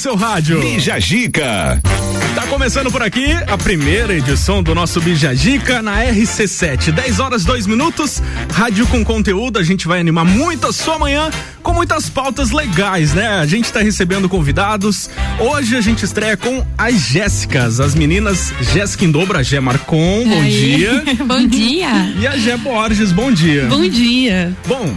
seu rádio. Bija Gica. Tá começando por aqui a primeira edição do nosso Bija Gica na RC7. 10 horas 2 minutos, rádio com conteúdo. A gente vai animar muito a sua manhã com muitas pautas legais, né? A gente tá recebendo convidados. Hoje a gente estreia com as Jéssicas, as meninas Jéssica Indobra, Gé Marcon, bom Aí. dia. bom dia. E a Gé Borges, bom dia. Bom dia. Bom,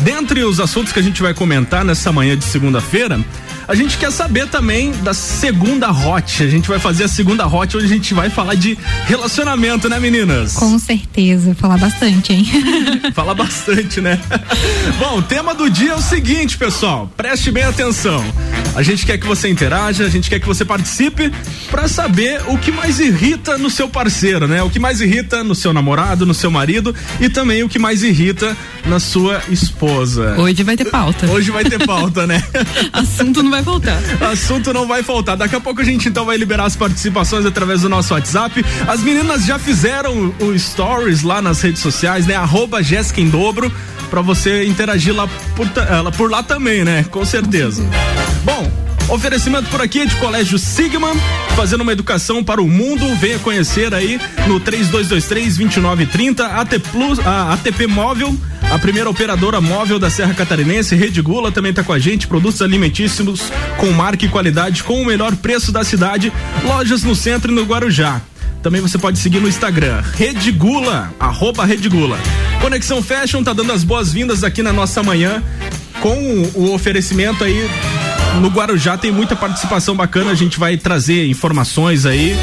dentre os assuntos que a gente vai comentar nessa manhã de segunda-feira, a gente quer saber também da segunda hot. A gente vai fazer a segunda hot onde a gente vai falar de relacionamento, né, meninas? Com certeza, falar bastante, hein? Fala bastante, né? Bom, o tema do dia é o seguinte, pessoal. Preste bem atenção. A gente quer que você interaja, a gente quer que você participe para saber o que mais irrita no seu parceiro, né? O que mais irrita no seu namorado, no seu marido e também o que mais irrita na sua esposa. Hoje vai ter pauta. Hoje vai ter pauta, né? Assunto não vai voltar. Assunto não vai faltar. Daqui a pouco a gente então vai liberar as participações através do nosso WhatsApp. As meninas já fizeram o stories lá nas redes sociais, né? Arroba Jéssica em dobro, pra você interagir lá por, por lá também, né? Com certeza. Bom, oferecimento por aqui de Colégio Sigma, fazendo uma educação para o mundo. Venha conhecer aí no 3223-2930, AT ATP Móvel, a primeira operadora móvel da Serra Catarinense, Rede Gula também está com a gente, produtos alimentícios com marca e qualidade com o melhor preço da cidade, lojas no centro e no Guarujá. Também você pode seguir no Instagram, Rede Gula, arroba Rede Gula. Conexão Fashion tá dando as boas-vindas aqui na nossa manhã com o oferecimento aí no Guarujá tem muita participação bacana, a gente vai trazer informações aí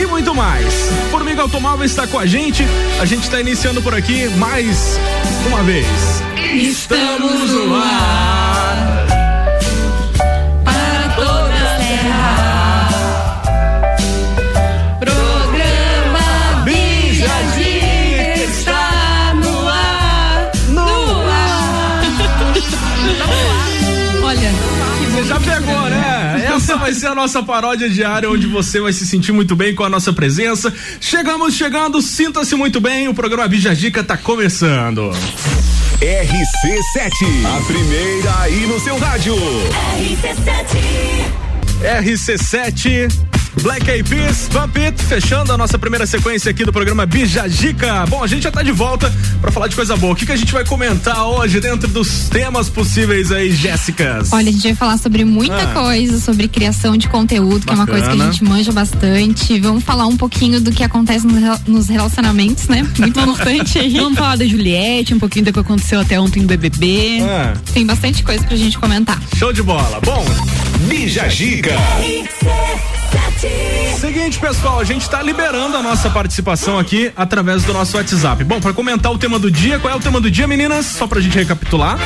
e muito mais. Formiga Automóvel está com a gente, a gente está iniciando por aqui mais uma vez. Estamos no ar. Já pegou, né? Essa vai ser a nossa paródia diária, onde você vai se sentir muito bem com a nossa presença. Chegamos chegando, sinta-se muito bem, o programa Bija Gica tá começando. RC7. A primeira aí no seu rádio. RC7 Black Eyed Peas, Bump It, fechando a nossa primeira sequência aqui do programa Bija Gica. Bom, a gente já tá de volta pra falar de coisa boa. O que, que a gente vai comentar hoje dentro dos temas possíveis aí, Jéssicas? olha, a gente vai falar sobre muita Ah. coisa, sobre criação de conteúdo, que é uma coisa que a gente manja bastante. Vamos falar um pouquinho do que acontece nos relacionamentos, né? Muito importante aí. Vamos falar da Juliette, um pouquinho do que aconteceu até ontem no BBB. Ah, Tem bastante coisa pra gente comentar. show de bola. Bom, Bija Gica. Seguinte, pessoal, a gente tá liberando a nossa participação aqui através do nosso WhatsApp. Bom, pra comentar o tema do dia, qual é o tema do dia, meninas? Só pra gente recapitular.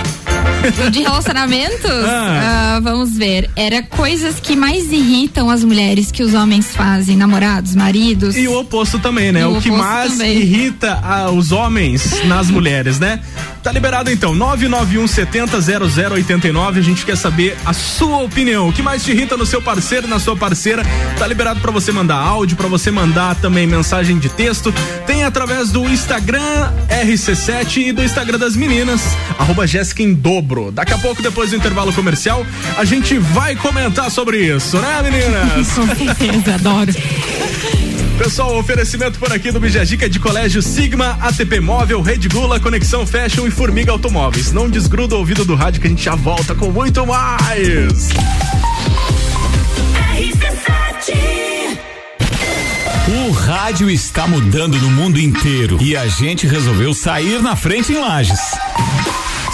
De relacionamentos? Ah. Ah, vamos ver. Era coisas que mais irritam as mulheres que os homens fazem, namorados, maridos. E o oposto também, né? O, o que mais também. irrita ah, os homens nas mulheres, né? Tá liberado então, 991 70 0089. A gente quer saber a sua opinião. O que mais te irrita no seu parceiro, na sua parceira? Tá liberado pra você mandar áudio, pra você mandar também mensagem de texto. Tem através do Instagram RC7 e do Instagram das meninas, arroba Jéssica em dobro. Daqui a pouco, depois do intervalo comercial, a gente vai comentar sobre isso, né, meninas? Com certeza, adoro. Pessoal, oferecimento por aqui do Bijagica de Colégio Sigma, ATP Móvel, Rede Gula, Conexão Fashion e Formiga Automóveis. Não desgruda o ouvido do rádio que a gente já volta com muito mais. O rádio está mudando no mundo inteiro e a gente resolveu sair na frente em Lages.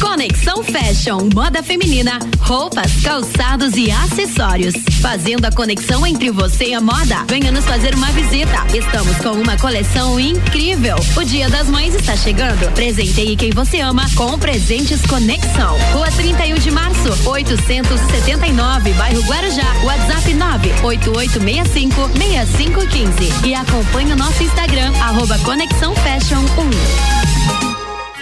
Conexão Fashion, moda feminina, roupas, calçados e acessórios. Fazendo a conexão entre você e a moda. Venha nos fazer uma visita. Estamos com uma coleção incrível. O Dia das Mães está chegando. Presenteie quem você ama com presentes Conexão. Rua 31 de Março, 879, bairro Guarujá. WhatsApp 98865 6515. E acompanhe o nosso Instagram, arroba Conexão Fashion 1.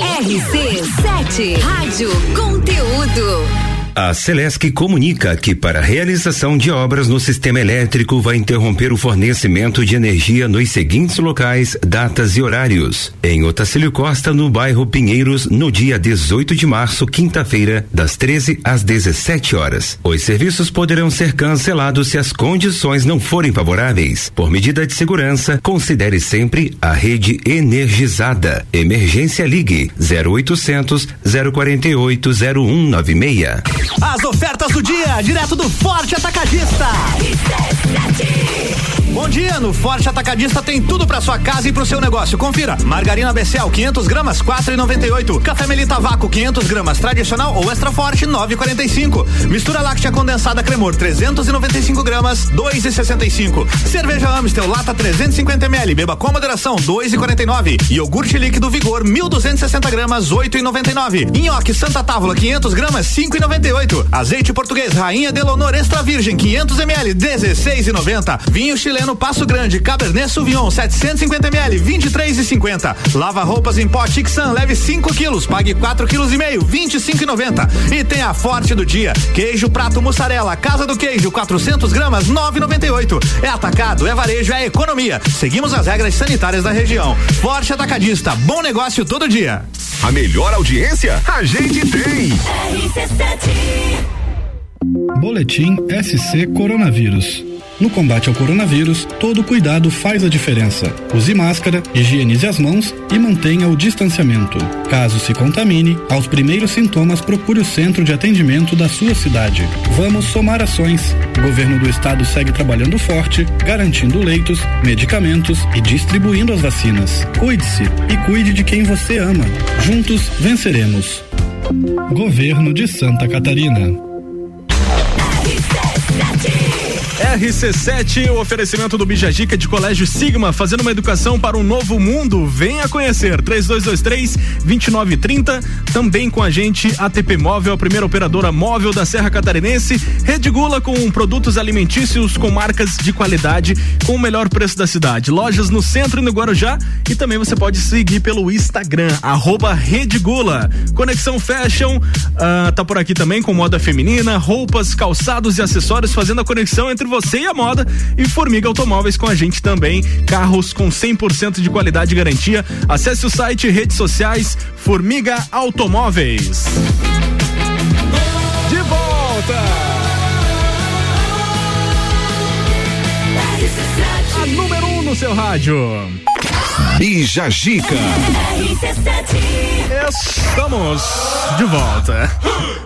RC7 Rádio Conteúdo. A Celesc comunica que para a realização de obras no sistema elétrico vai interromper o fornecimento de energia nos seguintes locais, datas e horários. Em Otacílio Costa, no bairro Pinheiros, no dia 18 de março, quinta-feira, das 13 às 17 horas. Os serviços poderão ser cancelados se as condições não forem favoráveis. Por medida de segurança, considere sempre a rede energizada. Emergência Ligue 0800 048 0196. As ofertas do dia, direto do Forte Atacadista. Bom dia, no Forte Atacadista tem tudo para sua casa e pro seu negócio. Confira: margarina Becel 500 gramas 4,98; café Melita Vácuo 500 gramas tradicional ou extra forte 9,45; mistura láctea condensada Cremor 395 gramas 2,65; cerveja Amstel lata 350 ml. Beba com moderação 2,49; iogurte líquido Vigor 1.260 gramas 8,99; nhoque Santa Távola 500 gramas 5,98; azeite português Rainha Delonor extra virgem 500 ml 16,90; vinho chileno no Passo Grande, Cabernet Sauvignon 750 ml, 23 e 50. Lava roupas em pó Tixan, leve 5 quilos, pague 4 quilos e meio, 25 e 90. E tem a forte do dia, queijo prato mussarela, Casa do Queijo, 400 gramas, 9,98. É atacado, é varejo, é economia. Seguimos as regras sanitárias da região. Forte atacadista, bom negócio todo dia. A melhor audiência a gente tem. Boletim SC Coronavírus. No combate ao coronavírus, todo cuidado faz a diferença. Use máscara, higienize as mãos e mantenha o distanciamento. Caso se contamine, aos primeiros sintomas procure o centro de atendimento da sua cidade. Vamos somar ações. O governo do estado segue trabalhando forte, garantindo leitos, medicamentos e distribuindo as vacinas. Cuide-se e cuide de quem você ama. Juntos venceremos. Governo de Santa Catarina. RC7, o oferecimento do Bijagica de Colégio Sigma, fazendo uma educação para um novo mundo. Venha conhecer. 3223 2930. Também com a gente, ATP Móvel, a primeira operadora móvel da Serra Catarinense. Rede Gula com produtos alimentícios com marcas de qualidade, com o melhor preço da cidade. Lojas no centro e no Guarujá. E também você pode seguir pelo Instagram, arroba Rede Gula. Conexão Fashion, uh, tá por aqui também com moda feminina, roupas, calçados e acessórios, fazendo a conexão entre você você e a moda. E Formiga Automóveis com a gente também. Carros com 100% de qualidade e garantia. Acesse o site e redes sociais Formiga Automóveis. De volta! A número 1 um no seu rádio. Bija Gica. Estamos de volta.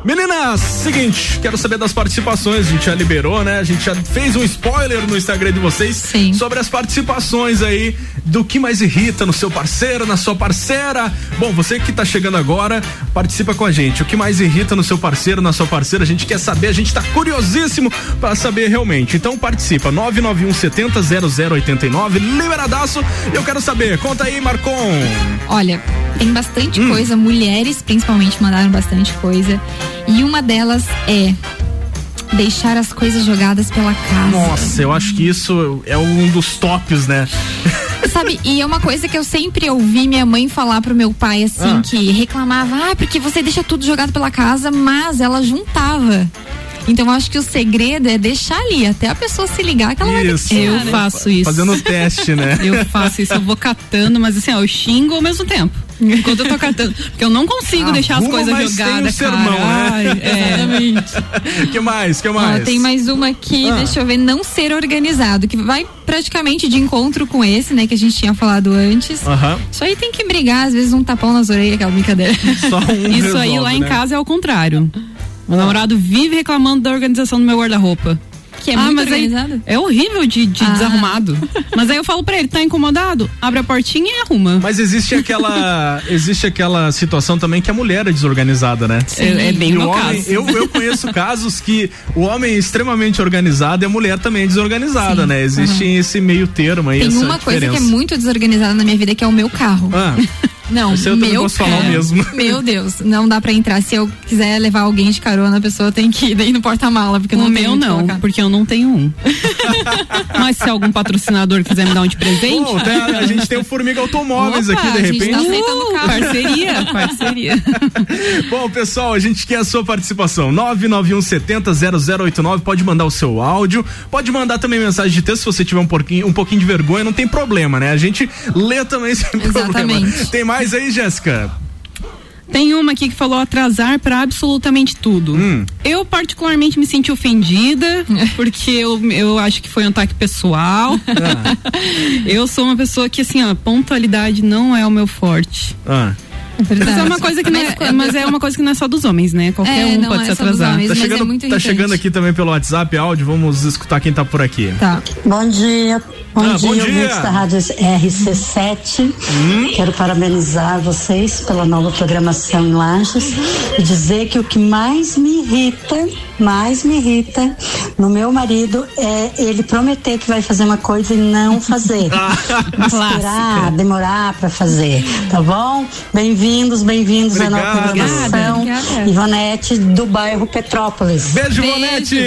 Meninas, seguinte, quero saber das participações. A gente já liberou, né? A gente já fez um spoiler no Instagram de vocês Sim. sobre as participações aí do que mais irrita no seu parceiro, na sua parceira. Bom, você que tá chegando agora, participa com a gente. O que mais irrita no seu parceiro, na sua parceira, a gente quer saber, a gente tá curiosíssimo para saber realmente. Então participa 991 70 0089, liberadaço. Eu quero saber, conta aí, Marcon. Olha, tem bastante Hum. coisa, mulheres principalmente mandaram bastante coisa. E uma delas é deixar as coisas jogadas pela casa. Nossa, eu acho que isso é um dos tops, né? Sabe, e é uma coisa que eu sempre ouvi minha mãe falar pro meu pai, assim, Ah. que reclamava, ah, porque você deixa tudo jogado pela casa, mas ela juntava. Então eu acho que o segredo é deixar ali, até a pessoa se ligar que ela vai ter que Isso. tirar, Eu né? faço isso. Fazendo o teste, né? Eu faço isso, eu vou catando, mas assim, ó, eu xingo ao mesmo tempo. Enquanto eu tô catando. Porque eu não consigo deixar as coisas tem jogadas, sermão, cara. né? Ai, é. Exatamente. que mais? Que Ó, mais? tem mais uma aqui, Ah. deixa eu ver, não ser organizado, que vai praticamente de encontro com esse, né, que a gente tinha falado antes. Aham. Isso aí tem que brigar, às vezes um tapão nas orelhas, aquela brincadeira. Só um Isso aí resolve, lá em né? casa é o contrário. Meu namorado vive reclamando da organização do meu guarda-roupa. Que é muito mas aí organizado. é horrível de, de Ah. desarrumado. Mas aí eu falo pra ele, tá incomodado? Abre a portinha e arruma. Mas existe aquela existe aquela situação também que a mulher é desorganizada, né? É, é bem E no o homem, caso. eu, eu conheço casos que o homem é extremamente organizado e a mulher também é desorganizada, Sim. né? Existe esse meio termo aí, Tem essa uma coisa que é diferença. muito desorganizada na minha vida, que é o meu carro. Ah, Não, Esse eu também meu posso falar o mesmo. Meu Deus, não dá pra entrar. Se eu quiser levar alguém de carona, a pessoa tem que ir daí no porta-mala, porque O não tem meu não, colocar. porque eu não tenho um. Mas se algum patrocinador quiser me dar um de presente. Tem- a gente tem o Formiga Automóveis Opa, aqui, de a gente repente. tá aceitando carro. Parceria, parceria. Bom, pessoal, a gente quer a sua participação. 991 70 0089. Pode mandar o seu áudio. Pode mandar também mensagem de texto se você tiver um pouquinho, um pouquinho de vergonha. Não tem problema, né? A gente lê também sem problema. Exatamente. Tem mais aí, Jéssica? Tem uma aqui que falou atrasar pra absolutamente tudo. Hum. Eu particularmente me senti ofendida, porque eu, eu acho que foi um ataque pessoal. Ah. eu sou uma pessoa que, assim, ó, pontualidade não é o meu forte. Ah. É verdade. Mas é uma coisa que não é, quando- mas é uma coisa que não é só dos homens, né? Qualquer É, um pode é se atrasar. homens. Tá é chegando, muito tá chegando aqui também pelo WhatsApp áudio. Vamos escutar quem tá por aqui. Tá. Bom dia, bom Ah, dia, bom dia. da Rádio RC7. Quero parabenizar vocês pela nova programação em Lages e dizer que o que mais me irrita, mais me irrita no meu marido é ele prometer que vai fazer uma coisa e não fazer. Esperar, demorar para fazer, tá bom? Bem-vindos, bem-vindos à nova Obrigado. programação. Obrigada. Ivonete do bairro Petrópolis. Beijo, Beijo, Bonete!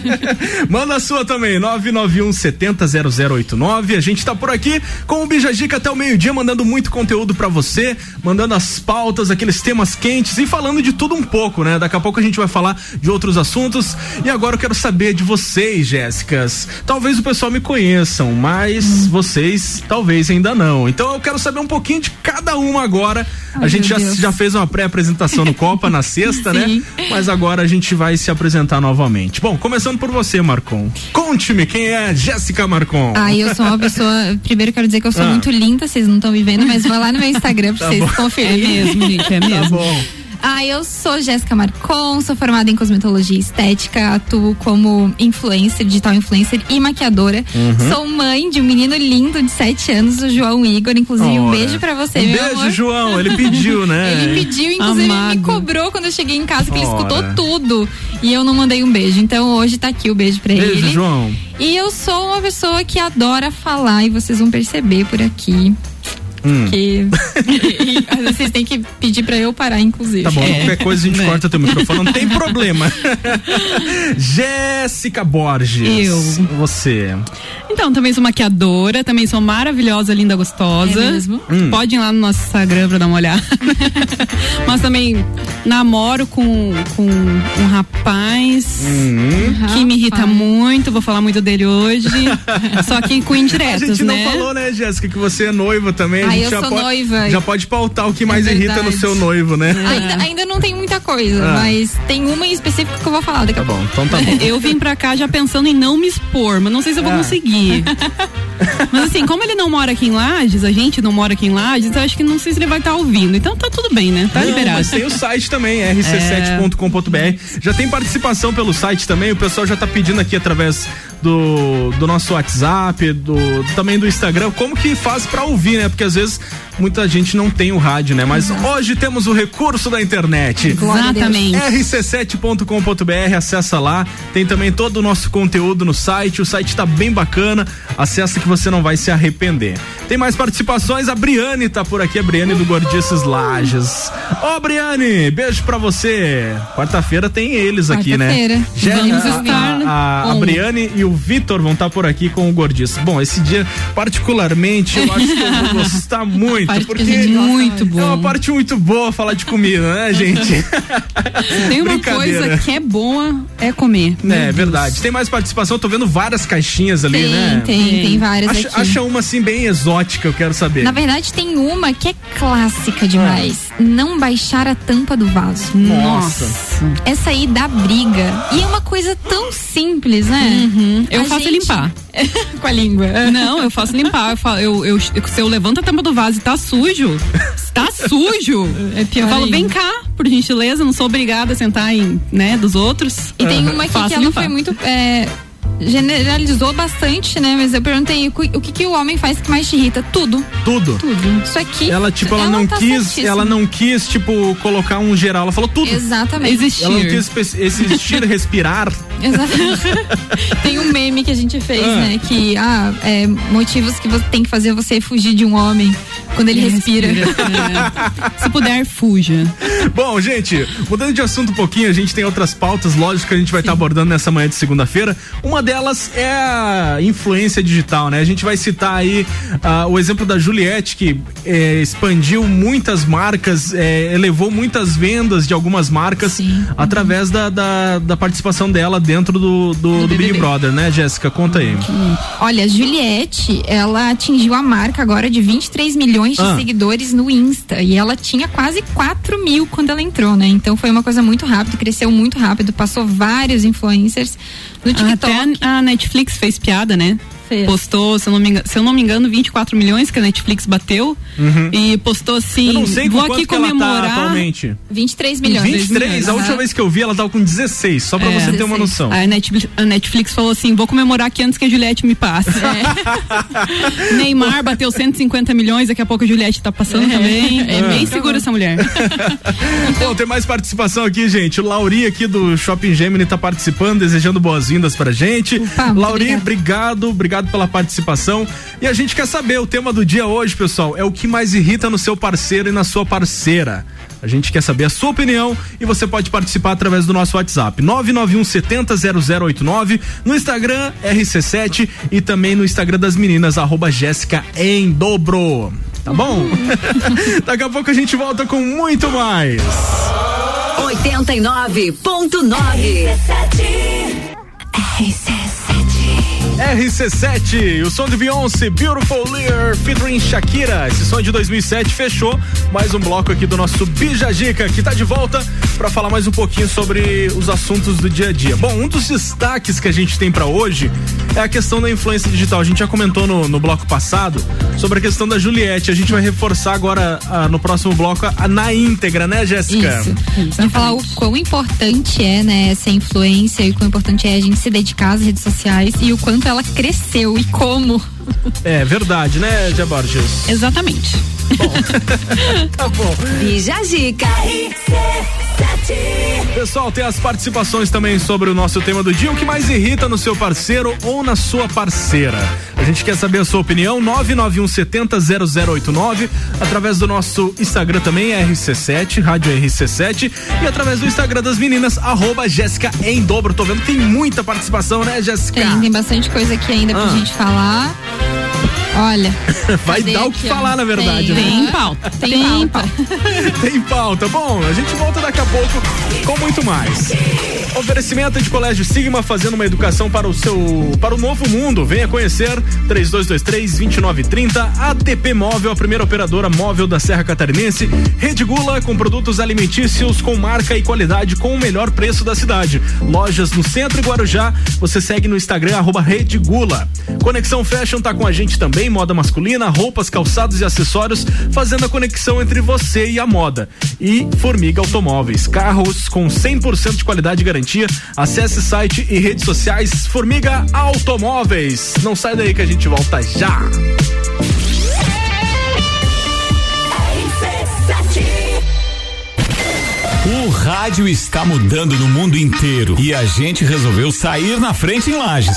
Manda a sua também, 991 70 0089. A gente tá por aqui com o Bijagica até o meio-dia, mandando muito conteúdo pra você, mandando as pautas, aqueles temas quentes e falando de tudo um pouco, né? Daqui a pouco a gente vai falar de outros assuntos. E agora eu quero saber de vocês, Jéssicas. Talvez o pessoal me conheçam, mas vocês talvez ainda não. Então eu quero saber um pouquinho de cada uma agora. A Ai, gente já, Deus. já fez uma pré-apresentação no Copa na sexta, né? Mas agora a gente vai se apresentar novamente. Bom, começando por você, Marcon. Conte-me quem é Jéssica Marcon. Ah, eu sou uma pessoa. Primeiro quero dizer que eu sou Ah. muito linda, vocês não estão me vendo, mas vai lá no meu Instagram pra Tá vocês bom. É conferirem. mesmo, gente, é Tá mesmo. bom. Ah, eu sou Jéssica Marcon, sou formada em cosmetologia e estética, atuo como influencer, digital influencer e maquiadora. Uhum. Sou mãe de um menino lindo de 7 anos, o João Igor. Inclusive, um beijo pra você, Um meu beijo, amor. João. Ele pediu, né? Ele pediu, inclusive ele Amado. me cobrou quando eu cheguei em casa, que ele escutou tudo. E eu não mandei um beijo. Então hoje tá aqui o beijo pra Beijo, ele. João. E eu sou uma pessoa que adora falar e vocês vão perceber por aqui. Hum. Que e, às vezes vocês têm que pedir pra eu parar, inclusive. Tá bom, É. qualquer coisa a gente Né. corta teu microfone, não tem problema. Jéssica Borges. Eu. Você. Então, também sou maquiadora, também sou maravilhosa, linda, gostosa. É mesmo? Hum. Pode ir lá no nosso Instagram pra dar uma olhada. Mas também namoro com, com um rapaz Hum. que me irrita Rapaz. muito, vou falar muito dele hoje. Só que com A indiretas, gente não né? falou, né, Jéssica, que você é noiva também. A Eu já sou pode, noiva. Já pode pautar o que mais É irrita no seu noivo, né? Ainda, ainda não tem muita coisa, Ah. mas tem uma em específico que eu vou falar daqui Tá a pouco. bom, então tá bom. Eu vim pra cá já pensando em não me expor, mas não sei se eu vou Ah. conseguir. Mas assim, como ele não mora aqui em Lages, a gente não mora aqui em Lages, eu acho que não sei se ele vai estar ouvindo. Então tá tudo bem, né? Tá Não, liberado. Mas tem o site também, rc7.com.br. Já tem participação pelo site também. O pessoal já tá pedindo aqui através do, do nosso WhatsApp, do, também do Instagram, como que faz pra ouvir, né? Porque às vezes muita gente não tem o rádio, né? Mas hoje temos o recurso da internet. A. Exatamente. rc7.com.br, acessa lá. Tem também todo o nosso conteúdo no site. O site tá bem bacana. Acessa que você não vai se arrepender. Tem mais participações. A Briane tá por aqui, a Briane do Gordices Lages. Ô, Briane, beijo pra você. Quarta-feira tem eles aqui, né? Quarta-feira. Vamos a- estar a, a, a on. Briane e o Vitor vão estar por aqui com o Gordice. Bom, esse dia, particularmente, eu acho que eu vou gostar muito, Parte porque gosta Muito é bom. uma parte muito boa falar de comida, né, gente? Tem uma coisa que é boa, é comer. Meu É Deus. verdade. Tem mais participação, tô vendo várias caixinhas ali, Tem, né? tem, tem várias Acha, aqui. acha uma assim bem exótica, eu quero saber. Na verdade, tem uma que é clássica demais. Não baixar a tampa do vaso. Nossa. Essa aí dá briga. E é uma coisa tão simples, né? Uhum. Eu A faço gente- limpar. Com a língua. Não, eu faço limpar. Eu, fa- eu, eu- se eu levanto a tampa do vaso e tá sujo, tá sujo. É pior Eu falo, ainda. vem cá, por gentileza, não sou obrigada a sentar em, né, dos outros. E tem uma aqui Faço que ela limpar. foi muito. é, generalizou bastante, né? Mas eu perguntei o que- o que, que o homem faz que mais te irrita? Tudo. Tudo. Tudo. Isso aqui. Ela, tipo, ela, não tá quis, certíssima. ela não quis, tipo, colocar um geral. Ela falou tudo. Exatamente. Existir. Ela não quis existir, respirar. Exatamente. Tem um meme que a gente fez, Ah. né? Que, ah, é, motivos que você tem que fazer você fugir de um homem quando ele respira. É. Se puder, fuja. Bom, gente, mudando de assunto um pouquinho, a gente tem outras pautas, lógico, que a gente vai estar abordando nessa manhã de segunda-feira. Uma delas é a influência digital, né? A gente vai citar aí ah, o exemplo da Juliette, que eh, expandiu muitas marcas, eh, elevou muitas vendas de algumas marcas através da, da, da participação dela dentro do, do, do Big BBB. Brother, né, Jéssica? Conta aí. Olha, a Juliette, ela atingiu a marca agora de 23 milhões de Ah. seguidores no Insta. E ela tinha quase 4 mil quando ela entrou, né? Então foi uma coisa muito rápida, cresceu muito rápido, passou vários influencers no TikTok. Até a Netflix fez piada, né? Fez. Postou, se eu, não me engano, se eu não me engano, 24 milhões que a Netflix bateu. E postou assim: Eu não sei vou aqui que ela tá comemorar. abilimente. 23 milhões. 23, a Aham. última vez que eu vi ela tava com 16, só pra É. você ter uma noção. A Netflix, a Netflix falou assim: vou comemorar aqui antes que a Juliette me passe. Neymar bateu 150 milhões, daqui a pouco a Juliette tá passando também. É bem segura essa mulher. Bom, tem mais participação aqui, gente. O Lauri aqui do Shopping Gemini tá participando, desejando boas-vindas pra gente. Opa, Lauri, obrigada. obrigado, obrigado pela participação. E a gente quer saber, o tema do dia hoje, pessoal, é o que mais irrita no seu parceiro e na sua parceira. A gente quer saber a sua opinião e você pode participar através do nosso WhatsApp 991 70 0089, no Instagram RC7 e também no Instagram das meninas arroba Jéssica em dobro. Tá bom? Daqui a pouco a gente volta com muito mais. 89.9 RC7, o som de Beyoncé, Beautiful Lear, featuring Shakira. Esse som de 2007 fechou mais um bloco aqui do nosso Bija Dica, que tá de volta para falar mais um pouquinho sobre os assuntos do dia a dia. Bom, um dos destaques que a gente tem para hoje é a questão da influência digital. A gente já comentou no, no bloco passado sobre a questão da Juliette. A gente vai reforçar agora ah, no próximo bloco a- na íntegra, né, Jéssica? Isso. Vai falar o quão importante é, né, essa influência e o quão importante é a gente se dedicar às redes sociais e o quanto ela cresceu e como. É verdade, né, Gia Borges? Exatamente. Tá bom. Bija Zica. Pessoal, tem as participações também sobre o nosso tema do dia. O que mais irrita no seu parceiro ou na sua parceira? A gente quer saber a sua opinião. 991 70 0089. Através do nosso Instagram também, RC7, Rádio RC7. E através do Instagram das meninas, arroba Jéssica em dobro. Tô vendo que tem muita participação, né, Jéssica? Tem, tem bastante coisa aqui ainda pra Ah. gente falar. Olha. Vai dar o que ó? falar, na verdade, Tem, né? Tem pauta. Tem, Tem pauta. Tem pauta. Bom, a gente volta daqui a pouco com muito mais. Oferecimento de Colégio Sigma fazendo uma educação para o seu para o novo mundo. Venha conhecer 3223 2930 ATP Móvel, a primeira operadora móvel da Serra Catarinense. Rede Gula com produtos alimentícios com marca e qualidade com o melhor preço da cidade. Lojas no Centro e Guarujá. Você segue no Instagram arroba Rede Gula. Conexão Fashion tá com a gente também, moda masculina, roupas, calçados e acessórios, fazendo a conexão entre você e a moda. E Formiga Automóveis, carros com 100% de qualidade e garantia. Acesse site e redes sociais Formiga Automóveis. Não sai daí que a gente volta já. O rádio está mudando no mundo inteiro e a gente resolveu sair na frente em Lages.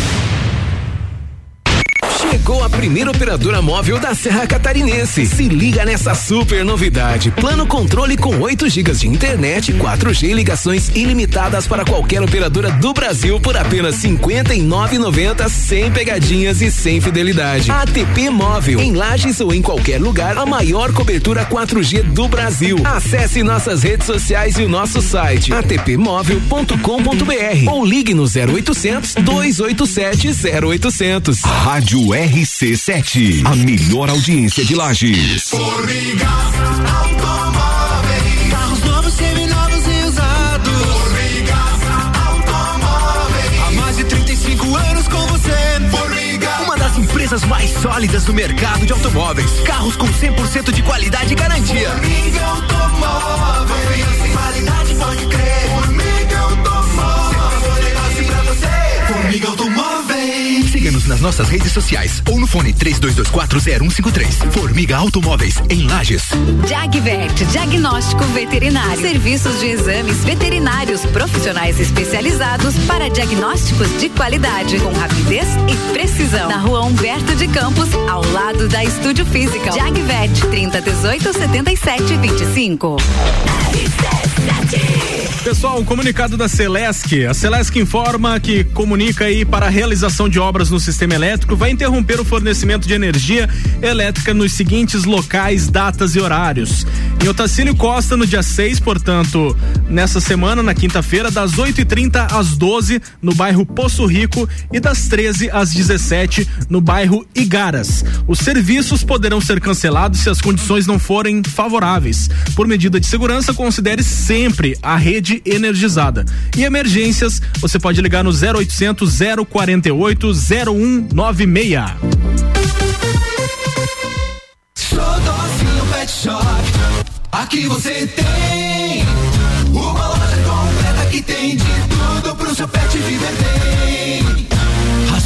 Chegou a primeira operadora móvel da Serra Catarinense. Se liga nessa super novidade. Plano controle com 8 GB de internet, 4G e ligações ilimitadas para qualquer operadora do Brasil por apenas 59,90 sem pegadinhas e sem fidelidade. ATP Móvel. Em Lages ou em qualquer lugar, a maior cobertura 4G do Brasil. Acesse nossas redes sociais e o nosso site atpmóvel.com.br ou ligue no 0800 287 0800. Rádio RC7, a melhor audiência de Lages. Formiga Automóveis. Carros novos, seminovos e usados. Formiga Automóveis. Há mais de 35 anos com você. Formiga. Uma das empresas mais sólidas do mercado de automóveis. Carros com 100% de qualidade e garantia. Formiga nossas redes sociais ou no fone 32240153. Formiga Automóveis em Lages. Jagvet, diagnóstico veterinário. Serviços de exames veterinários profissionais especializados para diagnósticos de qualidade, com rapidez e precisão. Na rua Humberto de Campos, ao lado da Estúdio Física. Jagvet, 30 18 77 25. Pessoal, um comunicado da Celesc. A Celesc informa que comunica aí para a realização de obras no sistema elétrico vai interromper o fornecimento de energia elétrica nos seguintes locais, datas e horários. Em Otacílio Costa, no dia 6, portanto, nessa semana, na quinta-feira, das 8h30 às 12 no bairro Poço Rico e das 13 às 17 no bairro Igaras. Os serviços poderão ser cancelados se as condições não forem favoráveis. Por medida de segurança, considere sempre a rede energizada. E emergências, você pode ligar no 0800 048 0196. Xodózinho Pet Shop. Aqui você tem uma loja completa que tem de tudo pro seu pet viver bem.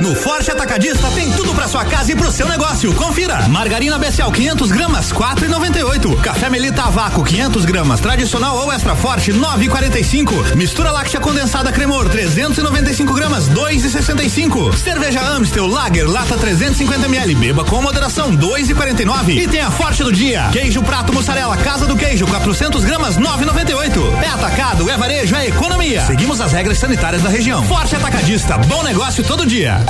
No Forte Atacadista tem tudo pra sua casa e pro seu negócio. Confira. Margarina Becial 500 gramas 4,98. Café Melita a vácuo 500 gramas tradicional ou extra forte 9,45. Mistura láctea condensada Cremor 395 gramas 2,65. Cerveja Amstel Lager lata 350 ml. Beba com moderação 2,49. E tem a Forte do dia. Queijo prato mussarela Casa do Queijo 400 gramas 9,98. É atacado, é varejo, é economia. Seguimos as regras sanitárias da região. Forte Atacadista. Bom negócio todo dia.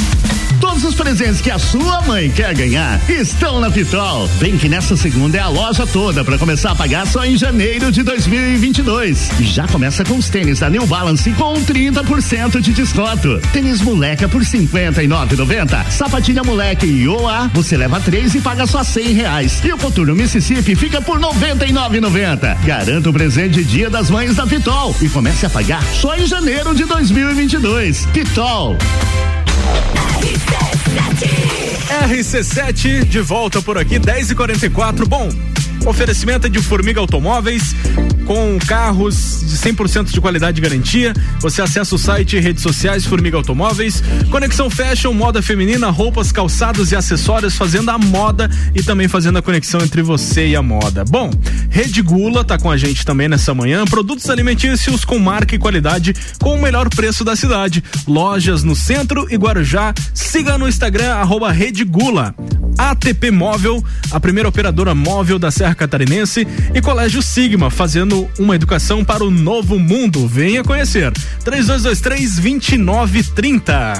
Todos os presentes que a sua mãe quer ganhar estão na Pitol. Vem que nessa segunda é a loja toda para começar a pagar só em janeiro de 2022. E já começa com os tênis da New Balance com 30% de desconto. Tênis moleca por 59,90. Sapatilha moleque e OA você leva três e paga só 100 reais. E o coturno Mississippi fica por 99,90. Garanta o presente Dia das Mães da Pitol e comece a pagar só em janeiro de 2022. Pitol. RC7 de volta por aqui, 10 e 44 Bom, oferecimento de Formiga Automóveis com carros de 100% de qualidade e garantia. Você acessa o site e redes sociais Formiga Automóveis. Conexão Fashion, moda feminina, roupas, calçados e acessórios, fazendo a moda e também fazendo a conexão entre você e a moda. Bom, Rede Gula tá com a gente também nessa manhã. Produtos alimentícios com marca e qualidade com o melhor preço da cidade. Lojas no centro e Guarujá. Siga no Instagram, arroba Rede Gula. ATP Móvel, a primeira operadora móvel da Serra Catarinense, e Colégio Sigma, fazendo uma educação para o novo mundo. Venha conhecer. 3223 2930.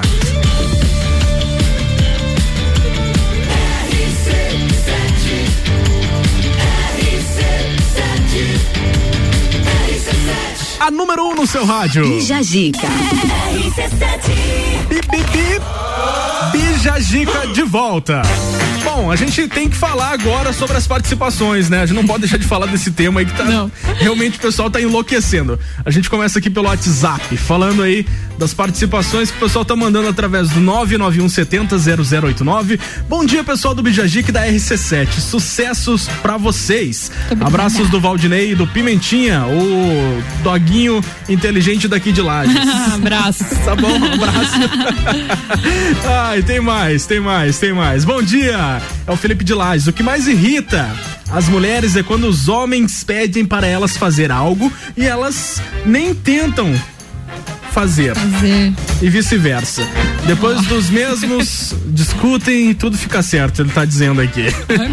Número 1 um no seu rádio. Bija Gica. Bip, bip, bip. Bija Gica de volta. Bom, a gente tem que falar agora sobre as participações, né? A gente não pode deixar de falar desse tema aí que tá. Não. Realmente o pessoal tá enlouquecendo. A gente começa aqui pelo WhatsApp, falando aí das participações que o pessoal tá mandando através do 991700089. Bom dia, pessoal do Bijajic da RC7. Sucessos pra vocês. Abraços do Valdinei e do Pimentinha, o doguinho inteligente daqui de Lages. Abraço. Tá bom, um abraço. Ai, tem mais, tem mais, tem mais. Bom dia, é o Felipe de Lages. O que mais irrita as mulheres é quando os homens pedem para elas fazer algo e elas nem tentam fazer. Fazer. E vice-versa. Depois dos mesmos discutem e tudo fica certo, ele tá dizendo aqui.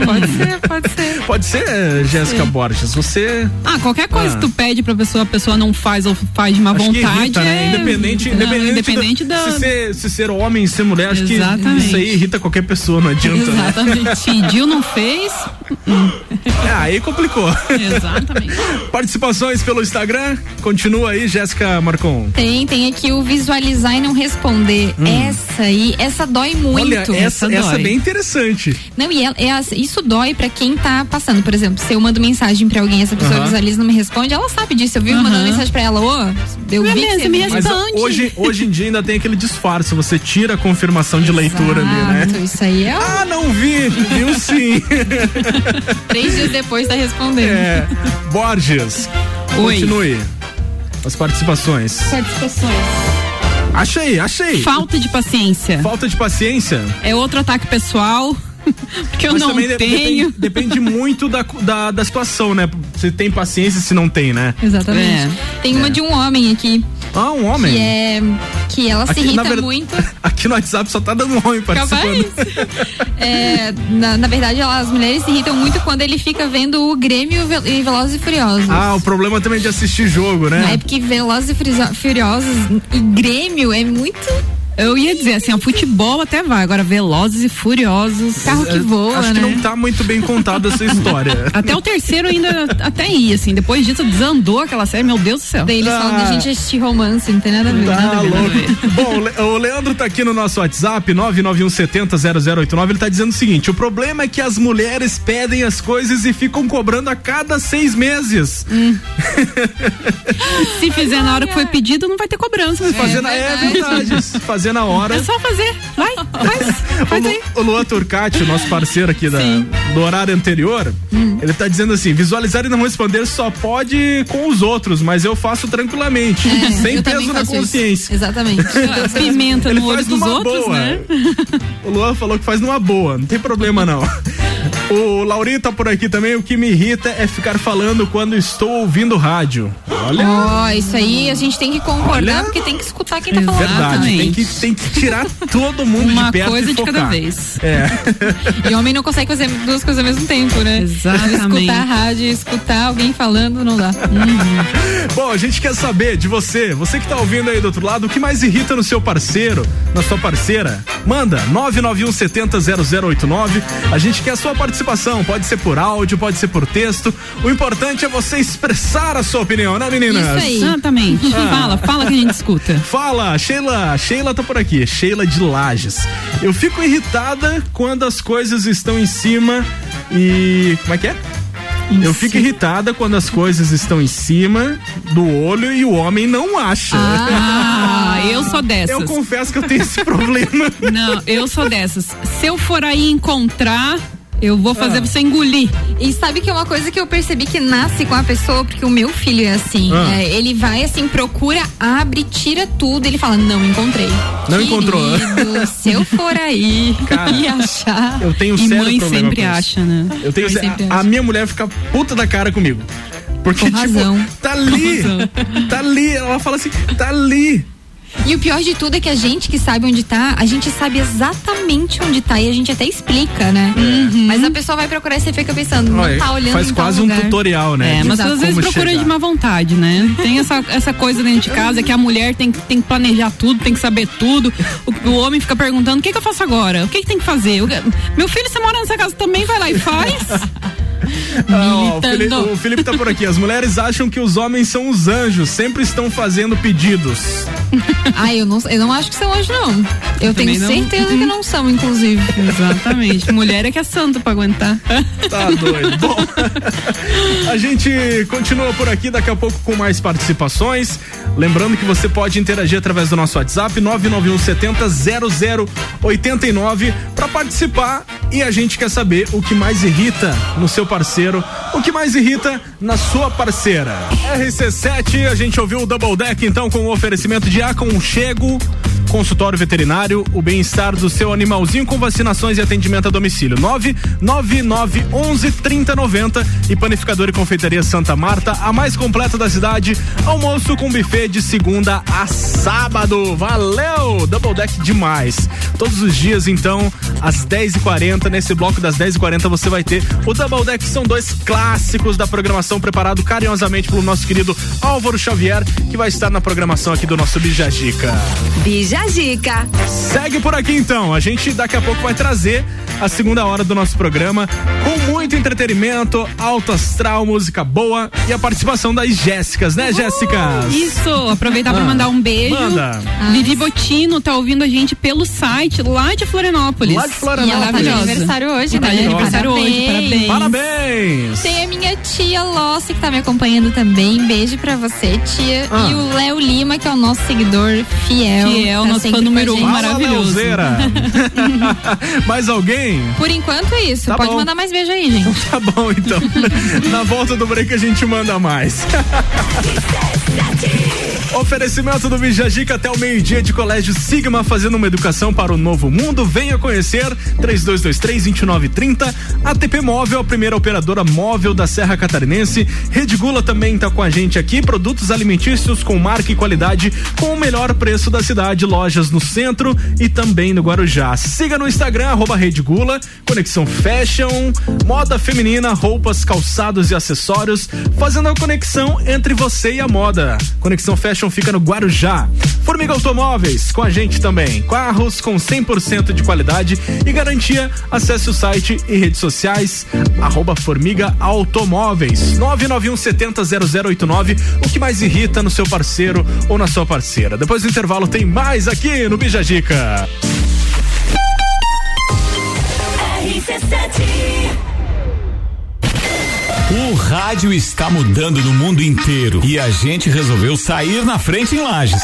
Pode ser, pode ser. Pode ser, Jéssica Borges, você. Ah, qualquer coisa Ah. que tu pede pra pessoa, a pessoa não faz ou faz de má Acho vontade. irrita, né? é... Independente, Não, independente, independente da, da. Se, ser, se ser homem, ser mulher, acho Exatamente. que isso aí irrita qualquer pessoa, não adianta. né? Exatamente. Pediu, não fez. Ah, aí complicou. Exatamente. Participações pelo Instagram, continua aí, Jéssica Marcon. Tem, tem aqui o visualizar e não responder. Essa aí, essa dói muito. Hum. Olha, essa, essa essa é bem interessante. Não, e ela- é as- isso dói pra quem tá passando. Por exemplo, se eu mando mensagem pra alguém, essa pessoa visualiza e não me responde, ela sabe disso. Eu vi Aham. mandando mensagem pra ela, ô, eu vi você me viu. Mas Responde. hoje, hoje em dia ainda tem aquele disfarce, você tira a confirmação de leitura ali, né? Exato, Isso aí é Ah, não vi, viu sim. três dias depois tá respondendo. É, Borges, Oi. continue. As participações. Participações. Achei, achei. Falta de paciência. Falta de paciência. É outro ataque pessoal. Porque eu Mas não tenho. Depende, depende muito da, da, da situação, né? Se tem paciência, se não tem, né? Exatamente. É. Tem uma de um homem aqui, Ah, um homem. que é. Que ela se Aqui, irrita na ver- muito. Aqui no WhatsApp só tá dando um homem participando. É, na, na verdade, ela- as mulheres se irritam muito quando ele fica vendo o Grêmio e Velozes e Furiosos. Ah, o problema também é de assistir jogo, É né? porque Velozes e Furi- Furiosos e Grêmio é muito Eu ia dizer assim, ó, futebol até vai. Agora, velozes e furiosos. carro que voa, Acho que né? não tá muito bem contada essa história. Até o terceiro ainda até ia, assim. Depois disso desandou aquela série, meu Deus do céu. Daí eles falam Ah. da gente assistir romance, não tem nada a ver. Tá nada a ver. louco. Bom, o Le- o Leandro tá aqui no nosso WhatsApp, 991700089. Ele tá dizendo o seguinte: o problema é que as mulheres pedem as coisas e ficam cobrando a cada seis meses. Se fizer na hora que foi pedido, não vai ter cobrança. Fazer na, é verdade. Fazer na hora. É só fazer. Vai, faz. Faz O, aí. Lu, o Luan Turcati, o nosso parceiro aqui da, Sim. do horário anterior, Hum. ele tá dizendo assim: visualizar e não responder só pode com os outros, mas eu faço tranquilamente, É, sem peso também na faço isso. consciência. Exatamente. Pimenta Ele no olho dos outros, boa. né? O Luan falou que faz numa boa, não tem problema não. O Laurinho tá por aqui também. O que me irrita é ficar falando quando estou ouvindo rádio. Olha. Ó, isso aí a gente tem que concordar Olha. porque tem que escutar quem tá falando. Verdade, tem Exatamente. que, tem que tirar todo mundo Uma de perto coisa e de focar. cada vez. É. E homem não consegue fazer duas coisas ao mesmo tempo, né? Exatamente. Escutar a rádio, escutar alguém falando, não dá. Bom, a gente quer saber de você, você que tá ouvindo aí do outro lado, o que mais irrita no seu parceiro, na sua parceira? Manda 991 70 0089. A gente quer a sua participação, pode ser por áudio, pode ser por texto. O importante é você expressar a sua opinião, né, meninas? Isso aí. Exatamente. Ah. Fala, fala que a gente escuta. Fala, Sheila. Sheila tá por aqui. Sheila de Lages. Eu fico irritada quando as coisas estão em cima e. Como é que é? Eu fico irritada quando as coisas estão em cima do olho e o homem não acha. Ah, eu sou dessas. Eu confesso que eu tenho esse problema. Não, eu sou dessas. Se eu for aí encontrar, eu vou fazer Ah. você engolir. E sabe que é uma coisa que eu percebi que nasce com a pessoa, porque o meu filho é assim. Ah. é, ele vai assim, procura, abre, tira tudo. Ele fala: Não encontrei. Não encontrou. Querido, Se eu for aí Cara, e achar. Eu tenho E sério mãe sempre acha, né? Eu tenho sempre a, a minha mulher fica puta da cara comigo. Porque, Com tipo, razão. tá ali. Tá ali. Ela fala assim, tá ali. E o pior de tudo é que a gente que sabe onde tá, a gente sabe exatamente onde tá e a gente até explica, né? Mas a pessoa vai procurar e você fica pensando, não Olha, tá olhando faz quase um tutorial, né? É, mas às vezes procura chegar. de má vontade, né? Tem essa, essa coisa dentro de casa que a mulher tem, que- tem que planejar tudo, tem que saber tudo. O, o homem fica perguntando: o que, que eu faço agora? O que, que tem que fazer? Que- meu filho, você mora nessa casa também, vai lá e faz. Ah, ó, o, Felipe, o Felipe tá por aqui. As mulheres acham que os homens são os anjos, sempre estão fazendo pedidos. Ah, eu não, eu não acho que são hoje, não. Eu tenho também não. certeza que não são, inclusive. Exatamente. Mulher é que é santo pra aguentar. Tá doido. Bom, a gente continua por aqui daqui a pouco com mais participações. Lembrando que você pode interagir através do nosso WhatsApp 991 70 0089 para participar e a gente quer saber o que mais irrita no seu parceiro, o que mais irrita na sua parceira. RC7, a gente ouviu o Double Deck então com o oferecimento de aconchego Consultório veterinário, o bem-estar do seu animalzinho com vacinações e atendimento a domicílio. 999 11 3090 e panificador e confeitaria Santa Marta, a mais completa da cidade. Almoço com buffet de segunda a sábado. Valeu! Double Deck demais. Todos os dias, então, às 10h40, nesse bloco das 10h40, você vai ter o Double Deck. São dois clássicos da programação preparado carinhosamente pelo nosso querido Álvaro Xavier, que vai estar na programação aqui do nosso Bijagica. Bija Dica. Segue por aqui então. A gente daqui a pouco vai trazer a segunda hora do nosso programa com muito entretenimento, alto astral, música boa e a participação das Jéssicas, né, Jéssicas? Isso, aproveitar pra Ah, mandar um beijo. manda. Vivi Botino tá ouvindo a gente pelo site lá de Florianópolis. Lá de Florianópolis. E ela tá de aniversário hoje, Tá né? de aniversário hoje, parabéns. Parabéns! Tem a minha tia Lossi que tá me acompanhando também. Beijo pra você, tia. Ah. E o Léo Lima, que é o nosso seguidor fiel. Fiel, tá nosso fã número um, maravilhoso. Mais alguém? Por enquanto é isso. Tá Pode bom. mandar mais beijo aí, gente. Tá bom, então. Na volta do break a gente manda mais. Oferecimento do Bijagica até o meio-dia de Colégio Sigma, fazendo uma educação para o novo mundo. Venha conhecer 3223-2930. ATP Móvel, a primeira operadora móvel da Serra Catarinense. Rede Gula também está com a gente aqui. Produtos alimentícios com marca e qualidade com o melhor preço da cidade. Lojas no centro e também no Guarujá. Siga no Instagram, arroba Rede Gula, Conexão Fashion, moda feminina, roupas, calçados e acessórios, fazendo a conexão entre você e a moda. Conexão Fashion fica no Guarujá. Formiga Automóveis, com a gente também. Carros com 100% de qualidade e garantia. Acesse o site e redes sociais, arroba Formiga Automóveis. 991 70 0089. O que mais irrita no seu parceiro ou na sua parceira. Depois do intervalo tem mais aqui no Bijagica. O rádio está mudando no mundo inteiro e a gente resolveu sair na frente em Lages.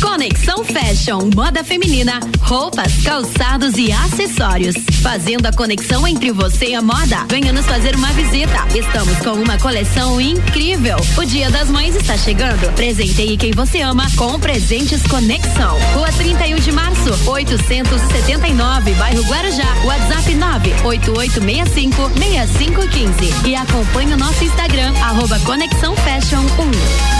Conexão Fashion, moda feminina, roupas, calçados e acessórios. Fazendo a conexão entre você e a moda. Venha nos fazer uma visita. Estamos com uma coleção incrível. O Dia das Mães está chegando. Presenteie quem você ama com presentes Conexão. Rua 31 de março, 879, bairro Guarujá. WhatsApp 98865 6515. E acompanhe o nosso Instagram, arroba Conexão Fashion 1.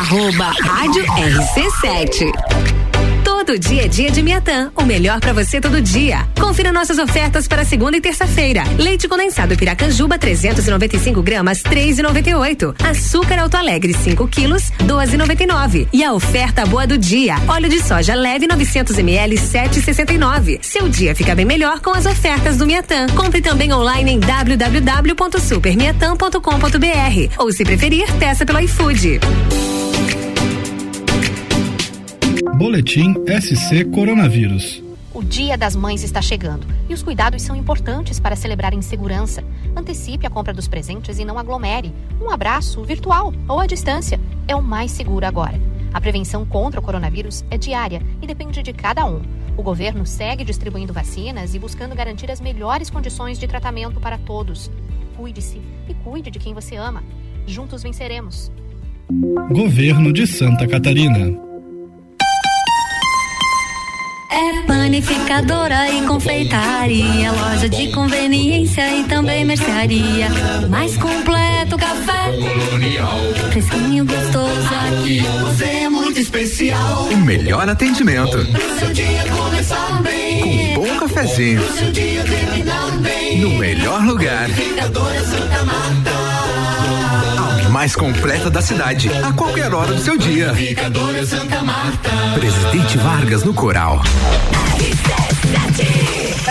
Arroba Rádio RC7. Todo dia é dia de Miatã, o melhor pra você todo dia. Confira nossas ofertas para segunda e terça-feira. Leite condensado Piracanjuba 395 gramas 3,98. Açúcar Alto Alegre 5 quilos 12,99. E a oferta boa do dia: óleo de soja leve 900 ml 7,69. Seu dia fica bem melhor com as ofertas do Miatã. Compre também online em www.supermiatã.com.br ou se preferir, peça pelo iFood. Boletim SC Coronavírus. O Dia das Mães está chegando e os cuidados são importantes para celebrar em segurança. Antecipe a compra dos presentes e não aglomere. Um abraço virtual ou à distância é o mais seguro agora. A prevenção contra o coronavírus é diária e depende de cada um. O governo segue distribuindo vacinas e buscando garantir as melhores condições de tratamento para todos. Cuide-se e cuide de quem você ama. Juntos venceremos. Governo de Santa Catarina. É panificadora e confeitaria, loja de conveniência e também mercearia. Mais completo café. Colonial. Fresquinho gostoso aqui. Você é muito especial. O melhor atendimento. Pro seu dia começar bem. Com um bom cafezinho. Pro seu dia terminar bem. No melhor lugar. Panificadora Santa Marta. Mais completa da cidade. A qualquer hora do seu dia. Panificadora Santa Marta. Presidente Vargas no Coral.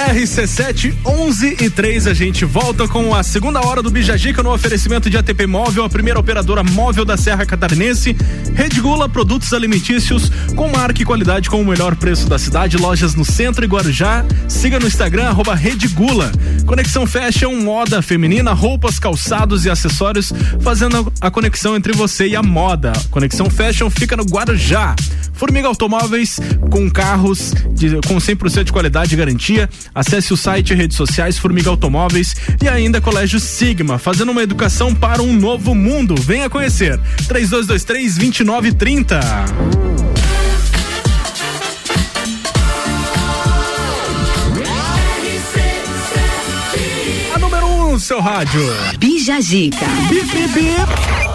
RC7 11 e 3, a gente volta com a segunda hora do Bijagica no oferecimento de ATP Móvel, a primeira operadora móvel da Serra Catarinense. Rede Gula, produtos alimentícios com marca e qualidade com o melhor preço da cidade. Lojas no centro e Guarujá. Siga no Instagram, arroba Rede Gula. Conexão Fashion, moda feminina, roupas, calçados e acessórios, fazendo a conexão entre você e a moda. Conexão Fashion fica no Guarujá. Formiga Automóveis com carros de, com 100% de qualidade e garantia. Acesse o site e redes sociais Formiga Automóveis e ainda Colégio Sigma, fazendo uma educação para um novo mundo. Venha conhecer. 3223 2930. A número 1 um no seu rádio. Bijagica. Bip, bip, bip.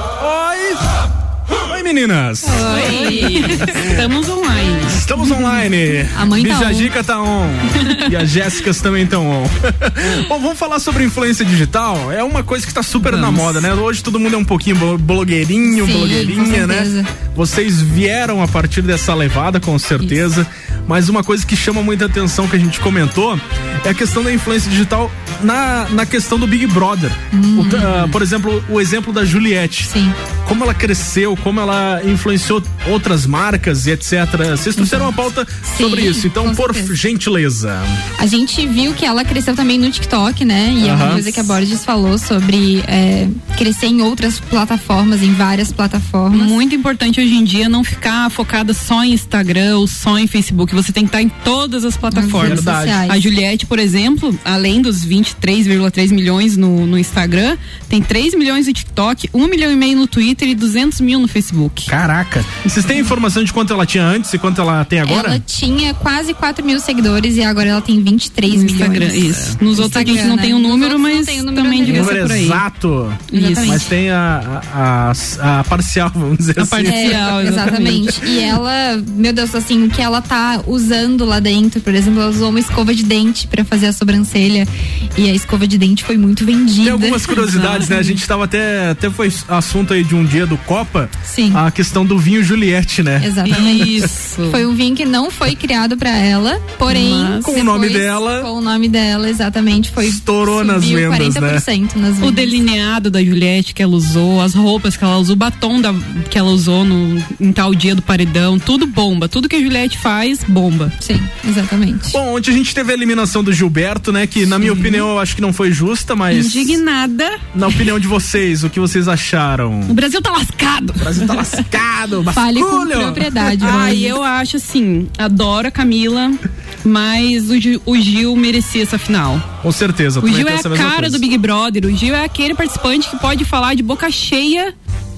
Meninas. Oi. Estamos online. Estamos online. A mãe tá Bijagica tá on. e as Jéssicas também estão on. Bom, vamos falar sobre influência digital. É uma coisa que tá super na Vamos. moda, né? Hoje todo mundo é um pouquinho blo- blogueirinho, Sim, blogueirinha, com né? Vocês vieram a partir dessa levada, com certeza. Mas uma coisa que chama muita atenção que a gente comentou é a questão da influência digital na, na questão do Big Brother. O ca- ah, por exemplo, o exemplo da Juliette. Sim. Como ela cresceu, como ela influenciou outras marcas e etc. Vocês trouxeram uma pauta sobre isso. Então, por gentileza. A gente viu que ela cresceu também no TikTok, né? E é uma coisa que a Borges falou sobre é, crescer em outras plataformas, em várias plataformas. Muito importante hoje em dia não ficar focada só em Instagram ou só em Facebook. Você tem que estar em todas as plataformas. Verdade. sociais. A Juliette, por exemplo, além dos 23,3 milhões no, no Instagram, tem 3 milhões no TikTok, 1 milhão e meio no Twitter e 200 mil no Facebook. Caraca. Vocês têm informação de quanto ela tinha antes e quanto ela tem agora? Ela tinha quase 4 mil seguidores e agora ela tem 23 No Instagram, milhões. isso. Nos outros a gente não né? tem o Nos número, mas tem o número também devia ser por aí. exato. Exatamente. Mas tem a, a, a, a parcial, vamos dizer A assim. parcial. É, exatamente. E ela, meu Deus, assim, o que ela tá usando lá dentro, por exemplo, ela usou uma escova de dente pra fazer a sobrancelha e a escova de dente foi muito vendida. Tem algumas curiosidades, né? A gente tava até, até foi assunto aí de um dia do Copa, Sim. a questão do vinho Juliette, né? Exatamente. Isso. Foi um vinho que não foi criado pra ela, porém. Mas- Com o nome dela. Com o nome dela, exatamente. Foi. Estourou nas vendas, né? 40% nas O vendas. delineado da Juliette que ela usou, as roupas que ela usou, o batom da, que ela usou no, em tal dia do paredão, tudo bomba. Tudo que a Juliette faz, bomba. Sim, exatamente. Bom, ontem a gente teve a eliminação do Gilberto, né? Que na minha opinião eu acho que não foi justa, mas. Indignada. Na opinião de vocês, o que vocês acharam? O Brasil tá lascado. O Brasil tá lascado, Fale com propriedade. Ai, Rose. eu acho assim, adoro a Camila, mas o Gil, o Gil merecia essa final. Com certeza. O Gil é a cara coisa. do Big Brother, o Gil é aquele participante que pode falar de boca cheia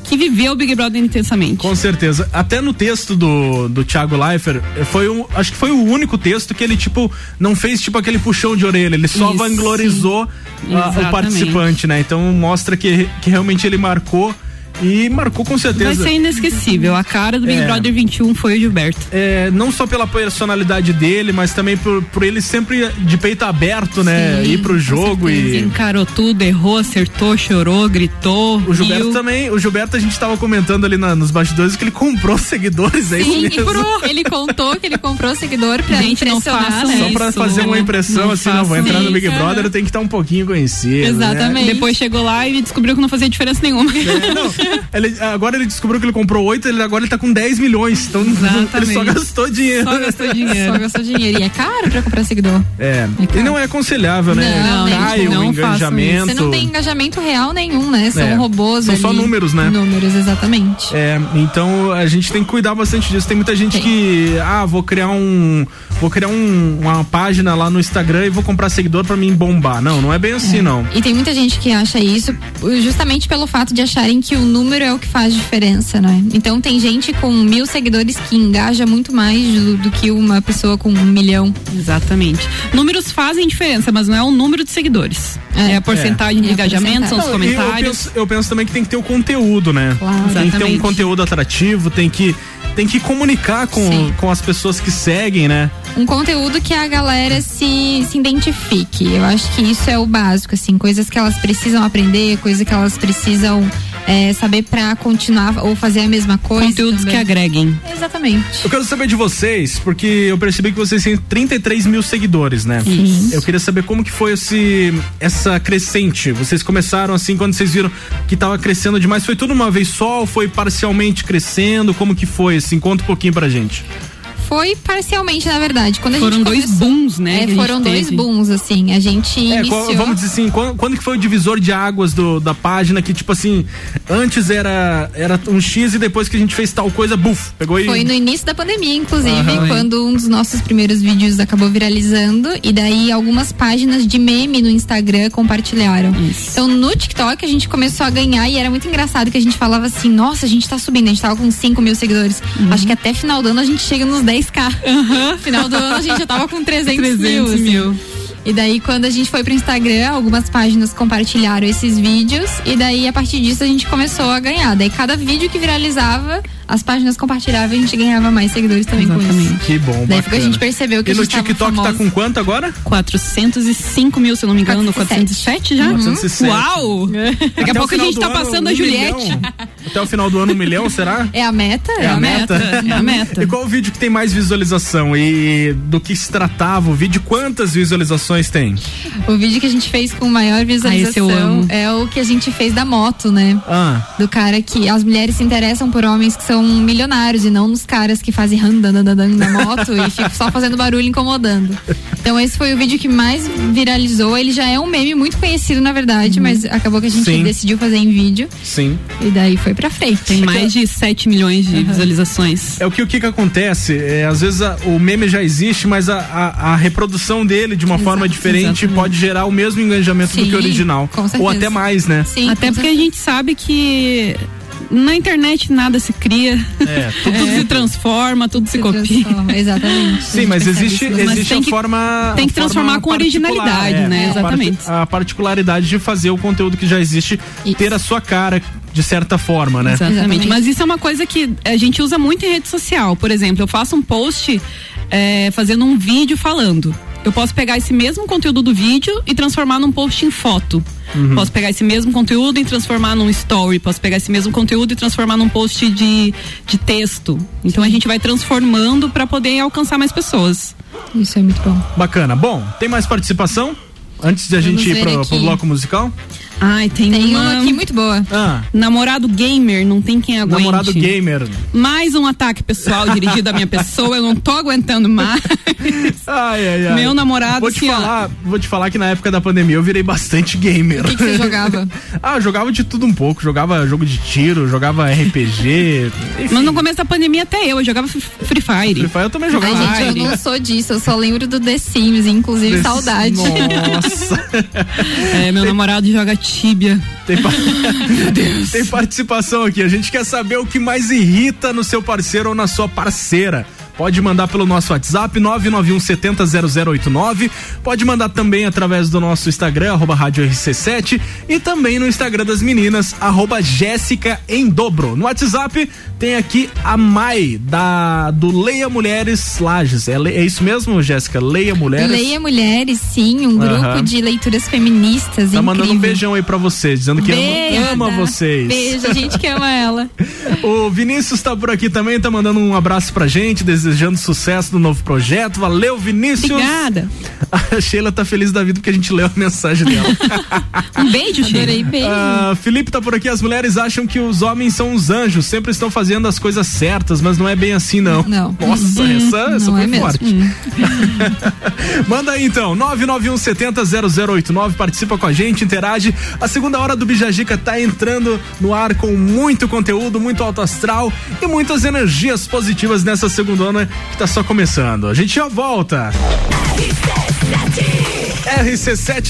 que viveu o Big Brother intensamente. Com certeza. Até no texto do, do Thiago Leifert, foi um, acho que foi o único texto que ele, tipo, não fez, tipo, aquele puxão de orelha. Ele só Isso. vanglorizou ah, o participante, né? Então mostra que, que realmente ele marcou e marcou com certeza. Vai ser inesquecível. A cara do Big É. Brother 21 foi o Gilberto. É, não só pela personalidade dele, mas também por, por ele sempre de peito aberto, né? Sim, ir pro jogo Ele e. encarou tudo, errou, acertou, chorou, gritou. O Gilberto riu. também, o Gilberto a gente tava comentando ali na- nos bastidores que ele comprou seguidores, é isso Sim, mesmo? comprou. ele contou que ele comprou seguidor pra Gente, não impressionar, façam né? Só pra Isso, fazer uma impressão não assim, não, vou entrar no Big isso. Brother, eu tenho que estar um pouquinho conhecido. né? Exatamente. Depois chegou lá e descobriu que não fazia diferença nenhuma. É, não, ele- agora ele descobriu que ele comprou 8, ele, agora ele tá com 10 milhões. Então ele só gastou dinheiro. Só gastou dinheiro. Só gastou dinheiro. E é caro pra comprar seguidor. É, e não é aconselhável, né? Não, Cai gente, o não engajamento. Você não tem engajamento real nenhum, né? São É. robôs São ali. só números, né? Números, exatamente. É, então a gente tem que cuidar bastante disso. Tem muita gente Tem. que, ah, vou criar um, vou criar um- uma página lá no Instagram e vou comprar seguidor pra mim bombar. Não, não é bem assim, não. E tem muita gente que acha isso justamente pelo fato de acharem que o número é o que faz diferença, né? Então tem gente com mil seguidores que engaja muito mais do, do que uma pessoa com um milhão. Exatamente. Números fazem diferença, mas não é o número de seguidores. É, a porcentagem de É a engajamento, são os e Eu comentários. penso, eu penso também que tem que ter o conteúdo, né? Claro. Tem que ter um conteúdo atrativo, tem que, tem que comunicar com, Sim. com as pessoas que seguem, né? Um conteúdo que a galera se, se identifique. Eu acho que isso é o básico, assim, coisas que elas precisam aprender, coisas que elas precisam é, saber pra continuar ou fazer a mesma coisa. Conteúdos também. que agreguem. Exatamente. Eu quero saber de vocês, porque eu percebi que vocês têm 33 mil seguidores, né? Isso. Eu queria saber como que foi esse, essa crescente. Vocês começaram assim, quando vocês viram que tava crescendo demais, foi tudo uma vez só ou foi parcialmente crescendo? Como que foi, assim? Conta um pouquinho pra gente. Foi parcialmente, na verdade. Quando a Foram gente dois começou- booms, né? É, foram dois teve. booms, assim. A gente É, iniciou... qual- vamos dizer assim, quando, quando que foi o divisor de águas do, da página que, tipo assim, antes era, era um X e depois que a gente fez tal coisa, buf, pegou e. Foi no início da pandemia, inclusive, Aham. quando um dos nossos primeiros vídeos acabou viralizando e daí algumas páginas de meme no Instagram compartilharam. Então no TikTok a gente começou a ganhar e era muito engraçado que a gente falava assim, nossa, a gente tá subindo, a gente tava com 5 mil seguidores. Uhum. Acho que até final do ano a gente chega nos 10k. Final do ano a gente já tava com 300, 300 mil. assim. mil. E daí, quando a gente foi pro Instagram, algumas páginas compartilharam esses vídeos. E daí, a partir disso, a gente começou a ganhar. Daí, cada vídeo que viralizava, as páginas compartilhavam e a gente ganhava mais seguidores também com isso. Que bom, Daí que a bacana. gente percebeu que E a no gente tava TikTok tá famosa. com quanto agora? 405 mil, se eu não me engano, 407 já? 407. Uau! Daqui Até a o pouco a gente tá ano, passando a um Juliette. Até o final do ano, um milhão, será? É a meta? É a meta? É a meta. E qual o vídeo que tem mais visualização? E do que se tratava o vídeo? Quantas visualizações tem? O vídeo que a gente fez com maior visualização esse eu amo. é o que a gente fez da moto, né? Ah, Do cara que as mulheres se interessam por homens que são milionários e não nos caras que fazem randandandan na moto e ficam só fazendo barulho incomodando. Então esse foi o vídeo que mais viralizou. Ele já é um meme muito conhecido, na verdade, mas acabou que a gente Sim. decidiu fazer em vídeo sim. e daí foi pra frente. Tem mais de 7 milhões de visualizações. É o que o que, que acontece? É, às vezes a- o meme já existe, mas a, a, a reprodução dele de uma forma diferente exatamente. pode gerar o mesmo engajamento do Sim, que o original. com certeza. Ou até mais, né? Sim, Até porque a gente sabe que na internet nada se cria, É, tudo se transforma, tudo se, copia. transforma, Exatamente. Sim, mas existe, Mas existe a que- forma. tem que transformar com originalidade, é, né? Exatamente. A particularidade de fazer o conteúdo que já existe ter a sua cara, de certa forma, né? Exatamente. Exatamente. Mas isso é uma coisa que a gente usa muito em rede social. Por exemplo, eu faço um post é, fazendo um vídeo falando. Eu posso pegar esse mesmo conteúdo do vídeo e transformar num post em foto. Uhum. Posso pegar esse mesmo conteúdo e transformar num story. Posso pegar esse mesmo conteúdo e transformar num post de, de texto. Então Sim. a gente vai transformando para poder alcançar mais pessoas. Isso é muito bom. Bacana. Bom, tem mais participação? Antes de a Vamos gente ir pro, pro bloco musical? Ai, tem, tem uma... uma aqui muito boa. Ah. Namorado gamer, não tem quem aguente. Namorado gamer. Mais um ataque pessoal dirigido à minha pessoa, eu não tô aguentando mais. Ai, ai, ai. Meu namorado, vou te assim, falar, ó. Vou te falar que na época da pandemia eu virei bastante gamer. O que, que você jogava? ah, eu jogava de tudo um pouco. Jogava jogo de tiro, jogava RPG. Enfim. Mas no começo da pandemia até eu, eu jogava Free Fire. Free Fire eu também jogava. Ai, gente, eu não sou disso, eu só lembro do The Sims, inclusive The saudade. Nossa. é, meu namorado joga Tíbia. Tem, pa... Tem participação aqui. A gente quer saber o que mais irrita no seu parceiro ou na sua parceira. Pode mandar pelo nosso WhatsApp 991 70 0089. Pode mandar também através do nosso Instagram, arroba Rádio RC7 e também no Instagram das meninas, arroba Jéssica em dobro. No WhatsApp tem aqui a Mai, da, do Leia Mulheres Lages. É, é isso mesmo, Jéssica? Leia Mulheres? Leia Mulheres, sim, um grupo uhum. de leituras feministas. Tá incrível. mandando um beijão aí pra vocês, dizendo que ama, ama vocês. Beijo, a gente que ama ela. o Vinícius tá por aqui também, tá mandando um abraço pra gente, desejando sucesso no novo projeto. Valeu, Vinícius. Obrigada. A Sheila tá feliz da vida porque a gente leu a mensagem dela. um beijo, Sheila. beijo. Uh, Felipe tá por aqui. As mulheres acham que os homens são os anjos, sempre estão fazendo as coisas certas, mas não é bem assim, não. Não. Nossa, hum, essa, essa não foi é forte. Hum. Manda aí então, 991 70 0089, participa com a gente, interage. A segunda hora do Bijagica tá entrando no ar com muito conteúdo, muito alto astral e muitas energias positivas nessa segunda hora que tá só começando. A gente já volta. RC7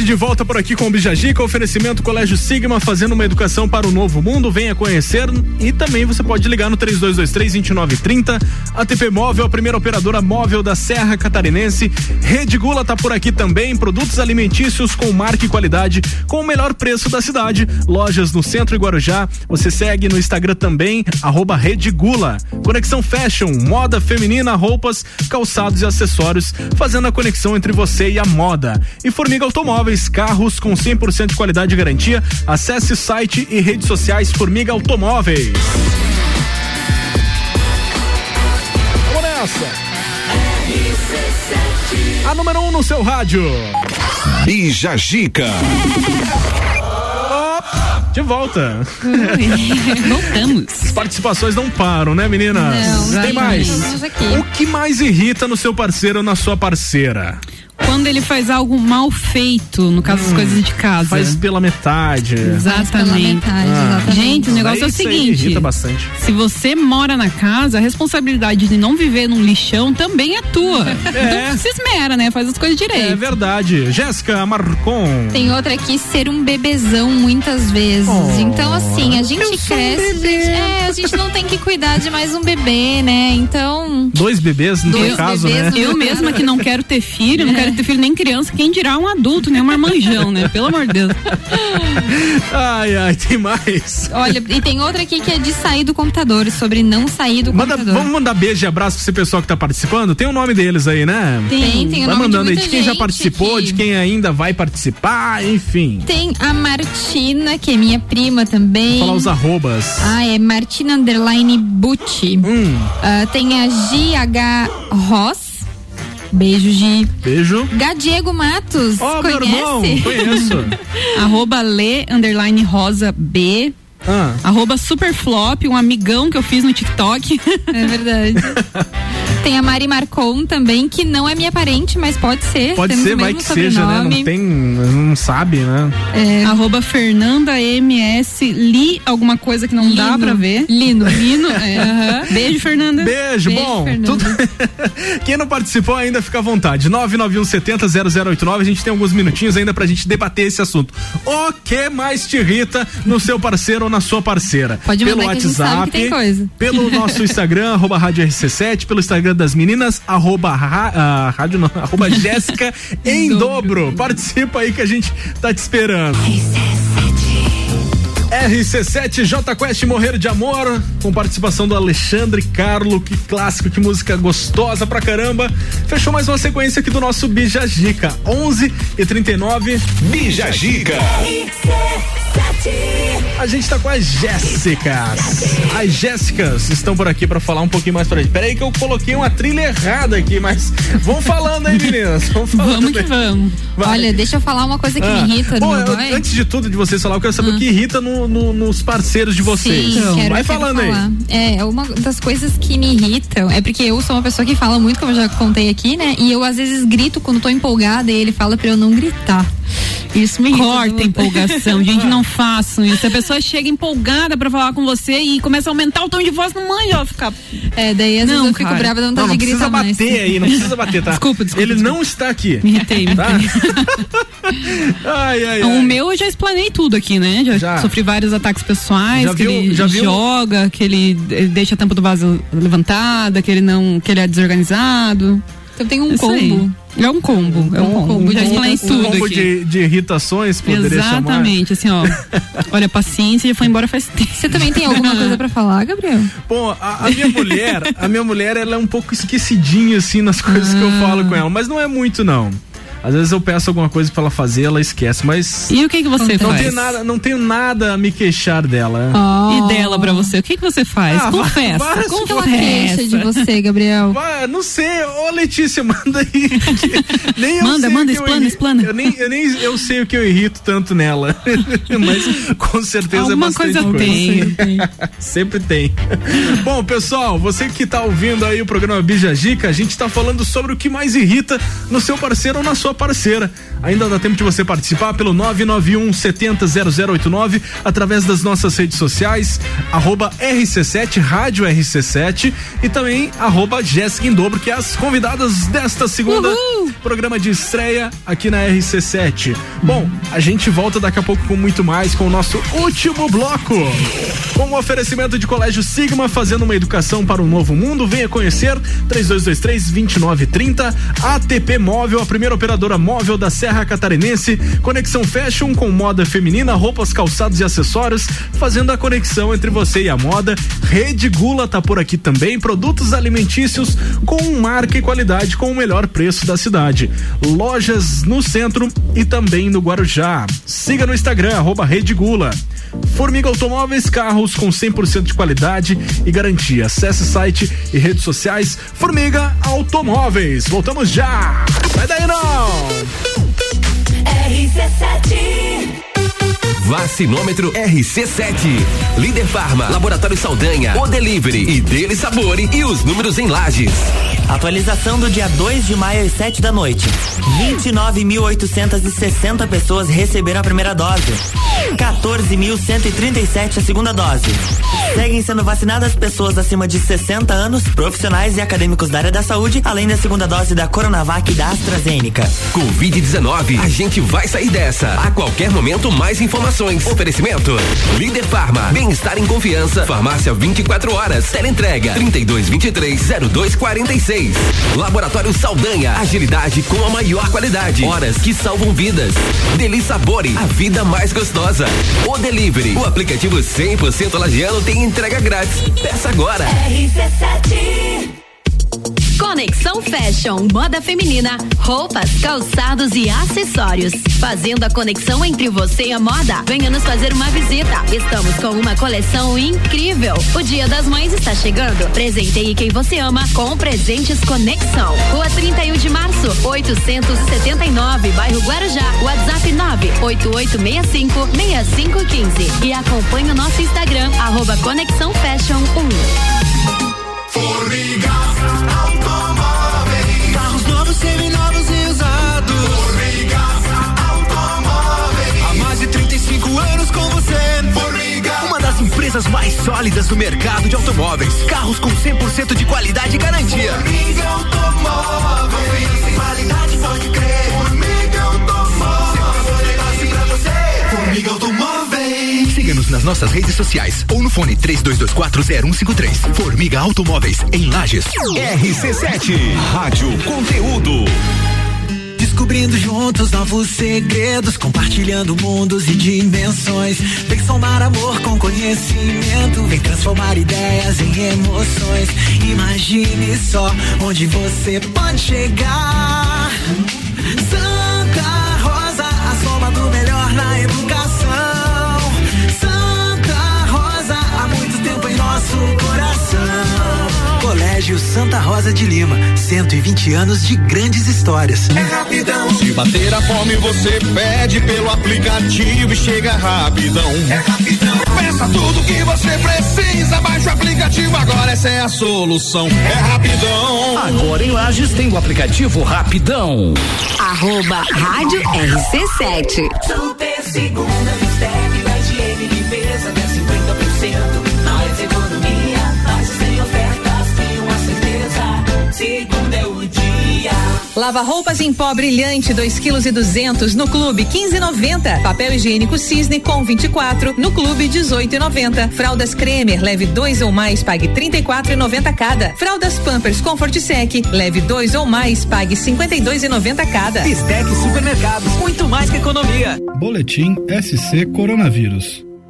de volta por aqui com o Bijagica, oferecimento Colégio Sigma, fazendo uma educação para o novo mundo. Venha conhecer e também você pode ligar no 3223-2930. ATP Móvel, a primeira operadora móvel da Serra Catarinense. Rede Gula tá por aqui também. Produtos alimentícios com marca e qualidade, com o melhor preço da cidade. Lojas no centro e Guarujá. Você segue no Instagram também, arroba Rede Gula. Conexão Fashion, moda feminina, roupas, calçados e acessórios, fazendo a conexão entre você e a moda. E Formiga Automóveis, carros com 100% de qualidade e garantia. Acesse site e redes sociais Formiga Automóveis. Vamos nessa! A número 1 um no seu rádio. Bija Gica. De volta. Voltamos. As participações não param, né, meninas? Não, Tem mais. aqui. O que mais irrita no seu parceiro ou na sua parceira? Quando ele faz algo mal feito, no caso das coisas de casa. Faz pela metade. Exatamente. metade, Ah. exatamente. Gente, o negócio é o seguinte. irrita bastante. Se você mora na casa, a responsabilidade de não viver num lixão também é tua. Então se esmera, né? Faz as coisas É direito. verdade. Jéssica Marcon. Tem outra aqui, ser um bebezão muitas vezes. Oh, então, assim, a gente eu sou um cresce. bebê. é, a gente não tem que cuidar de mais um bebê, né? Então. Dois bebês no Dois teu caso, bebês né? Eu mesma que não quero ter filho, não quero filho nem criança, quem dirá um adulto, nem um marmanjão, né? Pelo amor de Deus. Ai, ai, tem mais. Olha, e tem outra aqui que é de sair do computador, sobre não sair do Manda, computador. vamos mandar beijo e abraço pra esse pessoal que tá participando? Tem o nome deles aí, né? Tem, tem o Vai nome mandando de aí de quem já participou, aqui. de quem ainda vai participar, enfim. Tem a Martina, que é minha prima também. Vou falar os arrobas. Ah, é Martina Underline Bucci. Hum. Ah, tem a GH Ross. Beijo, Gi. Beijo. Gadiego Matos. Ó, meu conhece? irmão, conheço. Arroba Lê, underline rosa B. Ah. Arroba Superflop, um amigão que eu fiz no TikTok. É verdade. Tem a Mari Marcon também, que não é minha parente, mas pode ser. Pode Temos ser, vai que seja, né? Não sobrenome. tem, não sabe, né? É. Arroba Fernanda MS Li, alguma coisa que não dá Lino. pra ver. Lino. Lino, é. Aham. Beijo, Fernanda. Beijo, Beijo, bom. Fernanda. Tudo... Quem não participou ainda fica à vontade. 991 70 0089. A gente tem alguns minutinhos ainda pra gente debater esse assunto. O que mais te irrita no seu parceiro ou na sua parceira? Pode pelo WhatsApp, sabe que tem coisa. pelo nosso Instagram, arroba Rádio RC7, pelo Instagram das meninas, arroba, ra- rádio não, arroba Jéssica em dobro. Participa aí que a gente tá te esperando. RC7 J Quest Morrer de Amor, com participação do Alexandre Carlo, que clássico, que música gostosa pra caramba. Fechou mais uma sequência aqui do nosso Bija Gica, 11 e 39. Bija Gica. A gente tá com as Jéssicas. As Jéssicas estão por aqui pra falar um pouquinho mais pra gente. Peraí que eu coloquei uma trilha errada aqui, mas vão falando aí, meninas. Vão falando Vamos que aí. vamos. Vai. Olha, deixa eu falar uma coisa que Ah. me irrita Bom, eu- antes de tudo de vocês falar, eu quero saber o que irrita no- no- nos parceiros de vocês. Sim, quero, Vai quero falando aí. falar. É, uma das coisas que me irritam é porque eu sou uma pessoa que fala muito, como eu já contei aqui, né? E eu às vezes grito quando tô empolgada e ele fala pra eu não gritar. Isso me irrita. Corta a empolgação, gente, não façam isso. A pessoa chega empolgada pra falar com você e começa a aumentar o tom de voz, não manja, ela fica. É, daí às vezes Não, eu fico cara. brava, dá Não, vontade não de precisa gritar mais. bater aí, não precisa bater, tá? Desculpa, desculpa, Ele desculpa. não está aqui. Me irritei, me Tá? ai, ai, O ai. meu eu já explanei tudo aqui, né? Já, Já. sofri vários ataques pessoais, Já que viu- ele já viu? joga, que ele, deixa a tampa do vaso levantada, que ele não. que ele é desorganizado. Então tem um Isso aí. combo. É um combo, é um combo. Já explanei um tudo combo aqui. de, de irritações, poderia chamar. Exatamente, assim, ó. Olha, paciência já foi embora faz tempo. Você também tem alguma coisa pra falar, Gabriel? Bom, a, a minha mulher, a minha mulher, ela é um pouco esquecidinha, assim, nas coisas que eu Ah. falo com ela, mas não é muito, não. Às vezes eu peço alguma coisa pra ela fazer, ela esquece, mas. E o que que você não faz? Tenho nada, não tenho nada a me queixar dela. E dela pra você, o que que você faz? Ah, confessa, várias Como que ela queixa de você, Gabriel? Vai, não sei, ô Letícia, manda aí. nem eu Manda, sei manda, que eu explana, explana. Eu nem, eu nem eu sei o que eu irrito tanto nela. Mas com certeza Alguma é bastante coisa tem. Sempre tem. Bom, pessoal, você que tá ouvindo aí o programa Bija Gica, a gente tá falando sobre o que mais irrita no seu parceiro ou na sua parceira. Ainda dá tempo de você participar pelo 991 70 0089 através das nossas redes sociais, arroba RC7, Rádio RC7 e também arroba Jéssica em Dobro, que é as convidadas desta segunda programa de estreia aqui na RC7. Bom, a gente volta daqui a pouco com muito mais com o nosso último bloco. Com o oferecimento de Colégio Sigma, fazendo uma educação para um novo mundo, venha conhecer 3223-2930, ATP Móvel, a primeira operadora móvel da Serra Catarinense, Conexão Fashion com moda feminina, roupas, calçados e acessórios, fazendo a conexão entre você e a moda. Rede Gula tá por aqui também, produtos alimentícios com marca e qualidade com o melhor preço da cidade. Lojas no centro e também no Guarujá. Siga no Instagram, arroba Rede Gula. Formiga Automóveis, carros com 100% de qualidade e garantia. Acesse site e redes sociais Formiga Automóveis. Voltamos já. Sai daí não. RC7 Vacinômetro RC7. Líder Farma, Laboratório Saldanha, O Delivery e Dele Sabore e os números em lajes. Atualização do dia 2 de maio às 7 da noite. 29.860 pessoas receberam a primeira dose. 14.137 a segunda dose. Seguem sendo vacinadas pessoas acima de 60 anos, profissionais e acadêmicos da área da saúde, além da segunda dose da Coronavac e da AstraZeneca. Covid-19, a gente vai sair dessa. A qualquer momento, mais informações. Oferecimento: Líder Farma, bem-estar em confiança. Farmácia 24 horas. Teleentrega 3223-0246. Laboratório Saldanha, agilidade com a maior qualidade. Horas que salvam vidas. Deli Sabore, a vida mais gostosa. O Delivery, o aplicativo 100% lagiano tem entrega grátis. Peça agora. RC7 Conexão Fashion, moda feminina, roupas, calçados e acessórios. Fazendo a conexão entre você e a moda. Venha nos fazer uma visita. Estamos com uma coleção incrível. O Dia das Mães está chegando. Presenteie quem você ama com presentes Conexão. Rua 31 de março, 879, bairro Guarujá. WhatsApp 98865 6515. E acompanhe o nosso Instagram, arroba Conexão Fashion 1. Formiga Automóveis. Carros novos, seminovos e usados. Formiga Automóveis. Há mais de 35 anos com você. Formiga. Uma das empresas mais sólidas do mercado de automóveis. Carros com 100% de qualidade e garantia. Formiga Automóveis. Qualidade pode crer. Formiga Automóveis. Negócio pra você. Formiga Automóveis. Siga-nos nas nossas redes sociais ou no fone 32240153. Formiga Automóveis em Lages. RC7, Rádio Conteúdo. Descobrindo juntos novos segredos, compartilhando mundos e dimensões. Vem somar amor com conhecimento, vem transformar ideias em emoções. Imagine só onde você pode chegar. Santa Rosa de Lima, 120 anos de grandes histórias. É rapidão. Se bater a fome, você pede pelo aplicativo e chega rapidão. É rapidão. Peça tudo que você precisa, baixa o aplicativo agora, essa é a solução. É rapidão. Agora em Lages tem o aplicativo Rapidão. Arroba Rádio RC7. Super segunda, da higiene, limpeza, até 50%. Lava roupas em pó brilhante, 2 kg e 200 no clube 15,90. Papel higiênico Cisne com 24 no clube 18,90. Fraldas Cremer, leve dois ou mais, pague 34,90 cada. Fraldas Pampers Comfort Sec, leve dois ou mais, pague 52,90 cada. Bistec Supermercados, muito mais que economia. Boletim SC Coronavírus.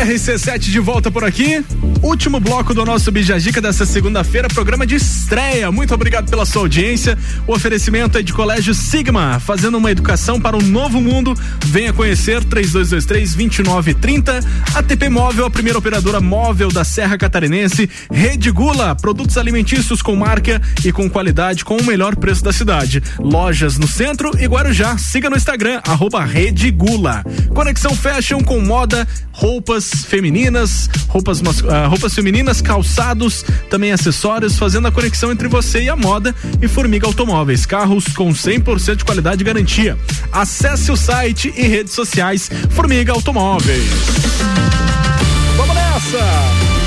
RC7 de volta por aqui. Último bloco do nosso Bijagica dessa segunda-feira, programa de estreia. Muito obrigado pela sua audiência. O oferecimento é de Colégio Sigma, fazendo uma educação para um novo mundo. Venha conhecer 3223-2930. ATP Móvel, a primeira operadora móvel da Serra Catarinense. Rede Gula, produtos alimentícios com marca e com qualidade com o melhor preço da cidade. Lojas no centro e Guarujá. Siga no Instagram, arroba Rede Gula. Conexão Fashion com moda, roupas femininas, roupas, ah, roupas femininas, calçados, também acessórios, fazendo a conexão entre você e a moda e Formiga Automóveis, carros com 100% de qualidade e garantia. Acesse o site e redes sociais Formiga Automóveis. Vamos nessa!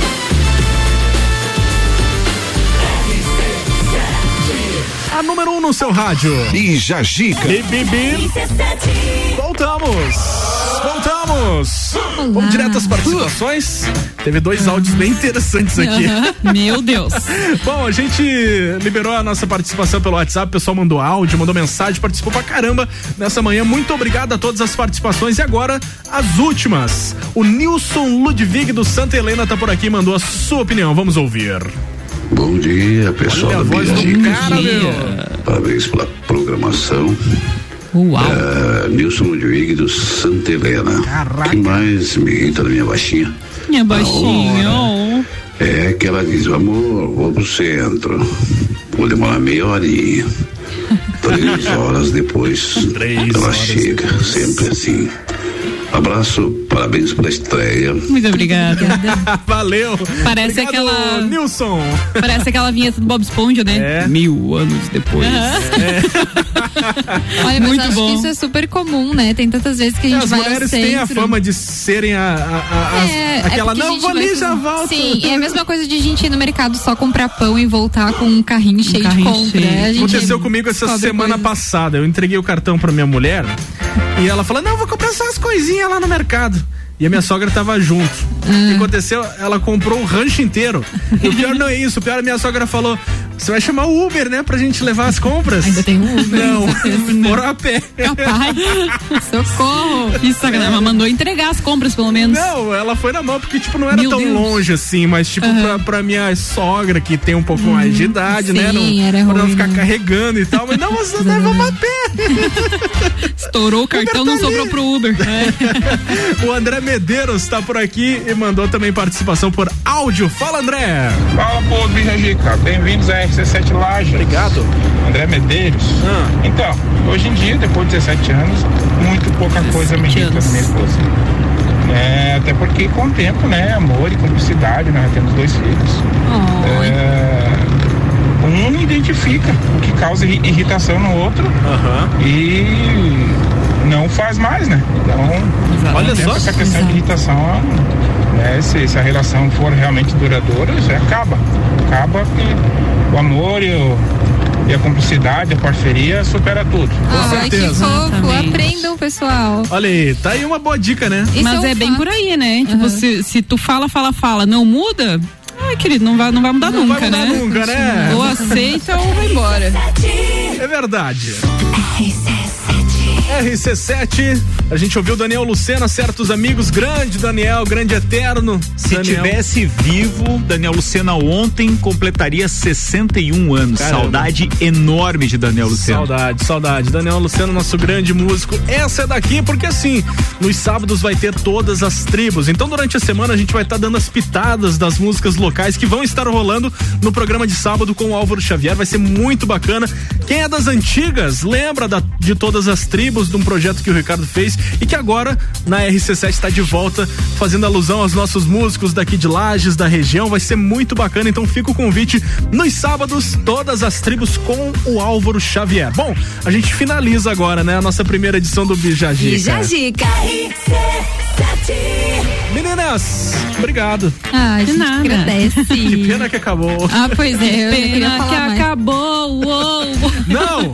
A número 1 um no seu rádio. Bija Gica. Bibi. Voltamos! Voltamos! Vamos direto às participações. Teve dois áudios bem interessantes aqui. Aham. Meu Deus. Bom, a gente liberou a nossa participação pelo WhatsApp, o pessoal mandou áudio, mandou mensagem, participou pra caramba nessa manhã. Muito obrigado a todas as participações. E agora, as últimas. O Nilson Ludwig do Santa Helena tá por aqui e mandou a sua opinião. Vamos ouvir. Bom dia, pessoal Olha a voz do cara, meu. Parabéns pela programação. Uau. É, Nilson Ludwig do Santa Helena. Caraca. que mais me irrita na minha baixinha? Minha baixinha. É que ela diz, amor, vou pro centro. Vou demorar meia horinha. Três horas depois ela chega, sempre assim. Abraço, parabéns pela estreia. Muito obrigada. Valeu. Parece Obrigado, aquela. Nilson. Parece aquela vinheta do Bob Esponja, né? É. Mil anos depois. Olha, mas Muito acho bom. que isso é super comum, né? Tem tantas vezes que a gente As vai mulheres ao têm a fama de serem a, a- a- as- É, é aquela, não, vou ali, já volto. Sim, é a mesma coisa de a gente ir no mercado só comprar pão e voltar com um carrinho cheio carrinho de compra. cheio. Aconteceu comigo essa semana coisas. passada. Eu entreguei o cartão pra minha mulher e ela falou: Não, vou comprar só as coisinhas lá no mercado. E a minha sogra tava junto. O que aconteceu? Ela comprou o rancho inteiro. E o pior não é isso. O pior, a minha sogra falou: Você vai chamar o Uber, né? Pra gente levar as compras. Ainda tem um Uber. Não, foram a pé. Capaz. Socorro. Que sacanagem. Mas mandou entregar as compras, pelo menos. Não, ela foi na mão, porque, tipo, não era Meu tão Deus. longe assim, mas, tipo, pra, pra minha sogra, que tem um pouco mais de idade, né? sim, Não, era pra não ruim, ficar né? carregando e tal. Mas não, você leva a pé. Estourou o cartão, não sobrou pro Uber. O André Medeiros tá por aqui e mandou também participação por áudio. Fala, André! Fala, povo. Bem-vindos a RC7 Laje. Obrigado. André Medeiros. Ah. Então, hoje em dia, depois de 17 anos, muito pouca coisa me irrita na minha esposa. É, até porque com o tempo, né, amor e cumplicidade, nós temos dois filhos. É, um identifica o que causa irri- irritação no outro e não faz mais, né? Então, Olha só. essa questão de irritação, né? Se, se a relação for realmente duradoura, aí acaba. Acaba que o amor e, o- e a cumplicidade, a parceria supera tudo. Ai, que fofo. Aprendam, pessoal. Olha aí, tá aí uma boa dica, né? Isso Mas é um é bem fato. por aí, né? Tipo, se, se tu fala, fala, fala, não muda, ai, querido, não vai, não vai mudar Não nunca, vai mudar né? nunca, né? Ou aceita ou vai embora. É verdade. RC7, a gente ouviu Daniel Lucena, certos amigos, grande Daniel, grande eterno. Se Daniel. tivesse vivo, Daniel Lucena ontem completaria 61 anos. Caramba. Saudade enorme de Daniel Lucena. Saudade, saudade. Daniel Luciano, nosso grande músico. Essa é daqui porque assim, nos sábados vai ter todas as tribos. Então durante a semana a gente vai estar dando as pitadas das músicas locais que vão estar rolando no programa de sábado com o Álvaro Xavier. Vai ser muito bacana. Quem é das antigas, lembra da- de todas as tribos, de um projeto que o Ricardo fez e que agora na RC7 está de volta, fazendo alusão aos nossos músicos daqui de Lages, da região. Vai ser muito bacana. Então fica o convite nos sábados, todas as tribos com o Álvaro Xavier. Bom, a gente finaliza agora, né, a nossa primeira edição do Bijagica. Bijagica. Meninas, obrigado. Ah, a gente nada. agradece. Que pena que acabou. Ah, pois é. queria Pena que mais. acabou, uou. Não!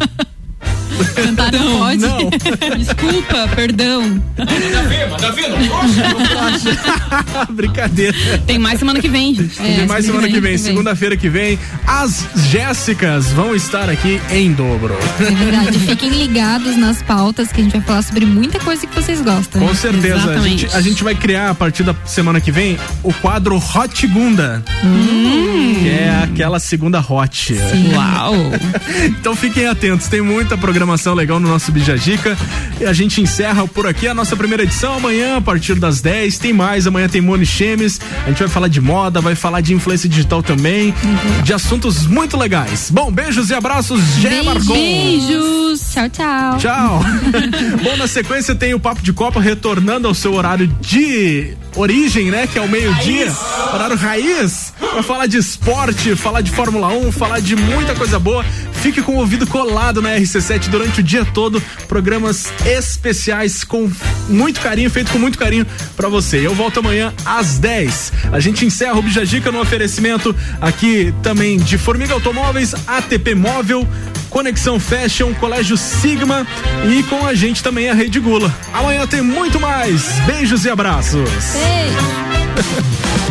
Cantar não pode? Não. Desculpa, perdão. Brincadeira. Tem mais semana que vem, gente. Tem mais semana que vem, segunda-feira que vem, as Jéssicas vão estar aqui em dobro. É verdade. Fiquem ligados nas pautas que a gente vai falar sobre muita coisa que vocês gostam. Com certeza. A gente, a gente vai criar a partir da semana que vem o quadro Hot Gunda. Que é aquela segunda hot. Uau. Então fiquem atentos, tem muita programação legal no nosso Bijagica. E a gente encerra por aqui a nossa primeira edição. Amanhã, a partir das 10, tem mais. Amanhã tem Moni Chemes. A gente vai falar de moda, vai falar de influência digital também. De assuntos muito legais. Bom, beijos e abraços, Gé Marcon. Beijos. Tchau, tchau. Tchau. Bom, na sequência tem o Papo de Copa retornando ao seu horário de origem, né? Que é o meio-dia, horário raiz, pra falar de esporte, falar de Fórmula 1, falar de muita coisa boa. Fique com o ouvido colado na RC7 durante o dia todo. Programas especiais com muito carinho, feito com muito carinho pra você. Eu volto amanhã às 10. A gente encerra o Bijagica no oferecimento aqui também de Formiga Automóveis, ATP Móvel, Conexão Fashion, Colégio Sigma e com a gente também a Rede Gula. Amanhã tem muito mais. Beijos e abraços. Beijo.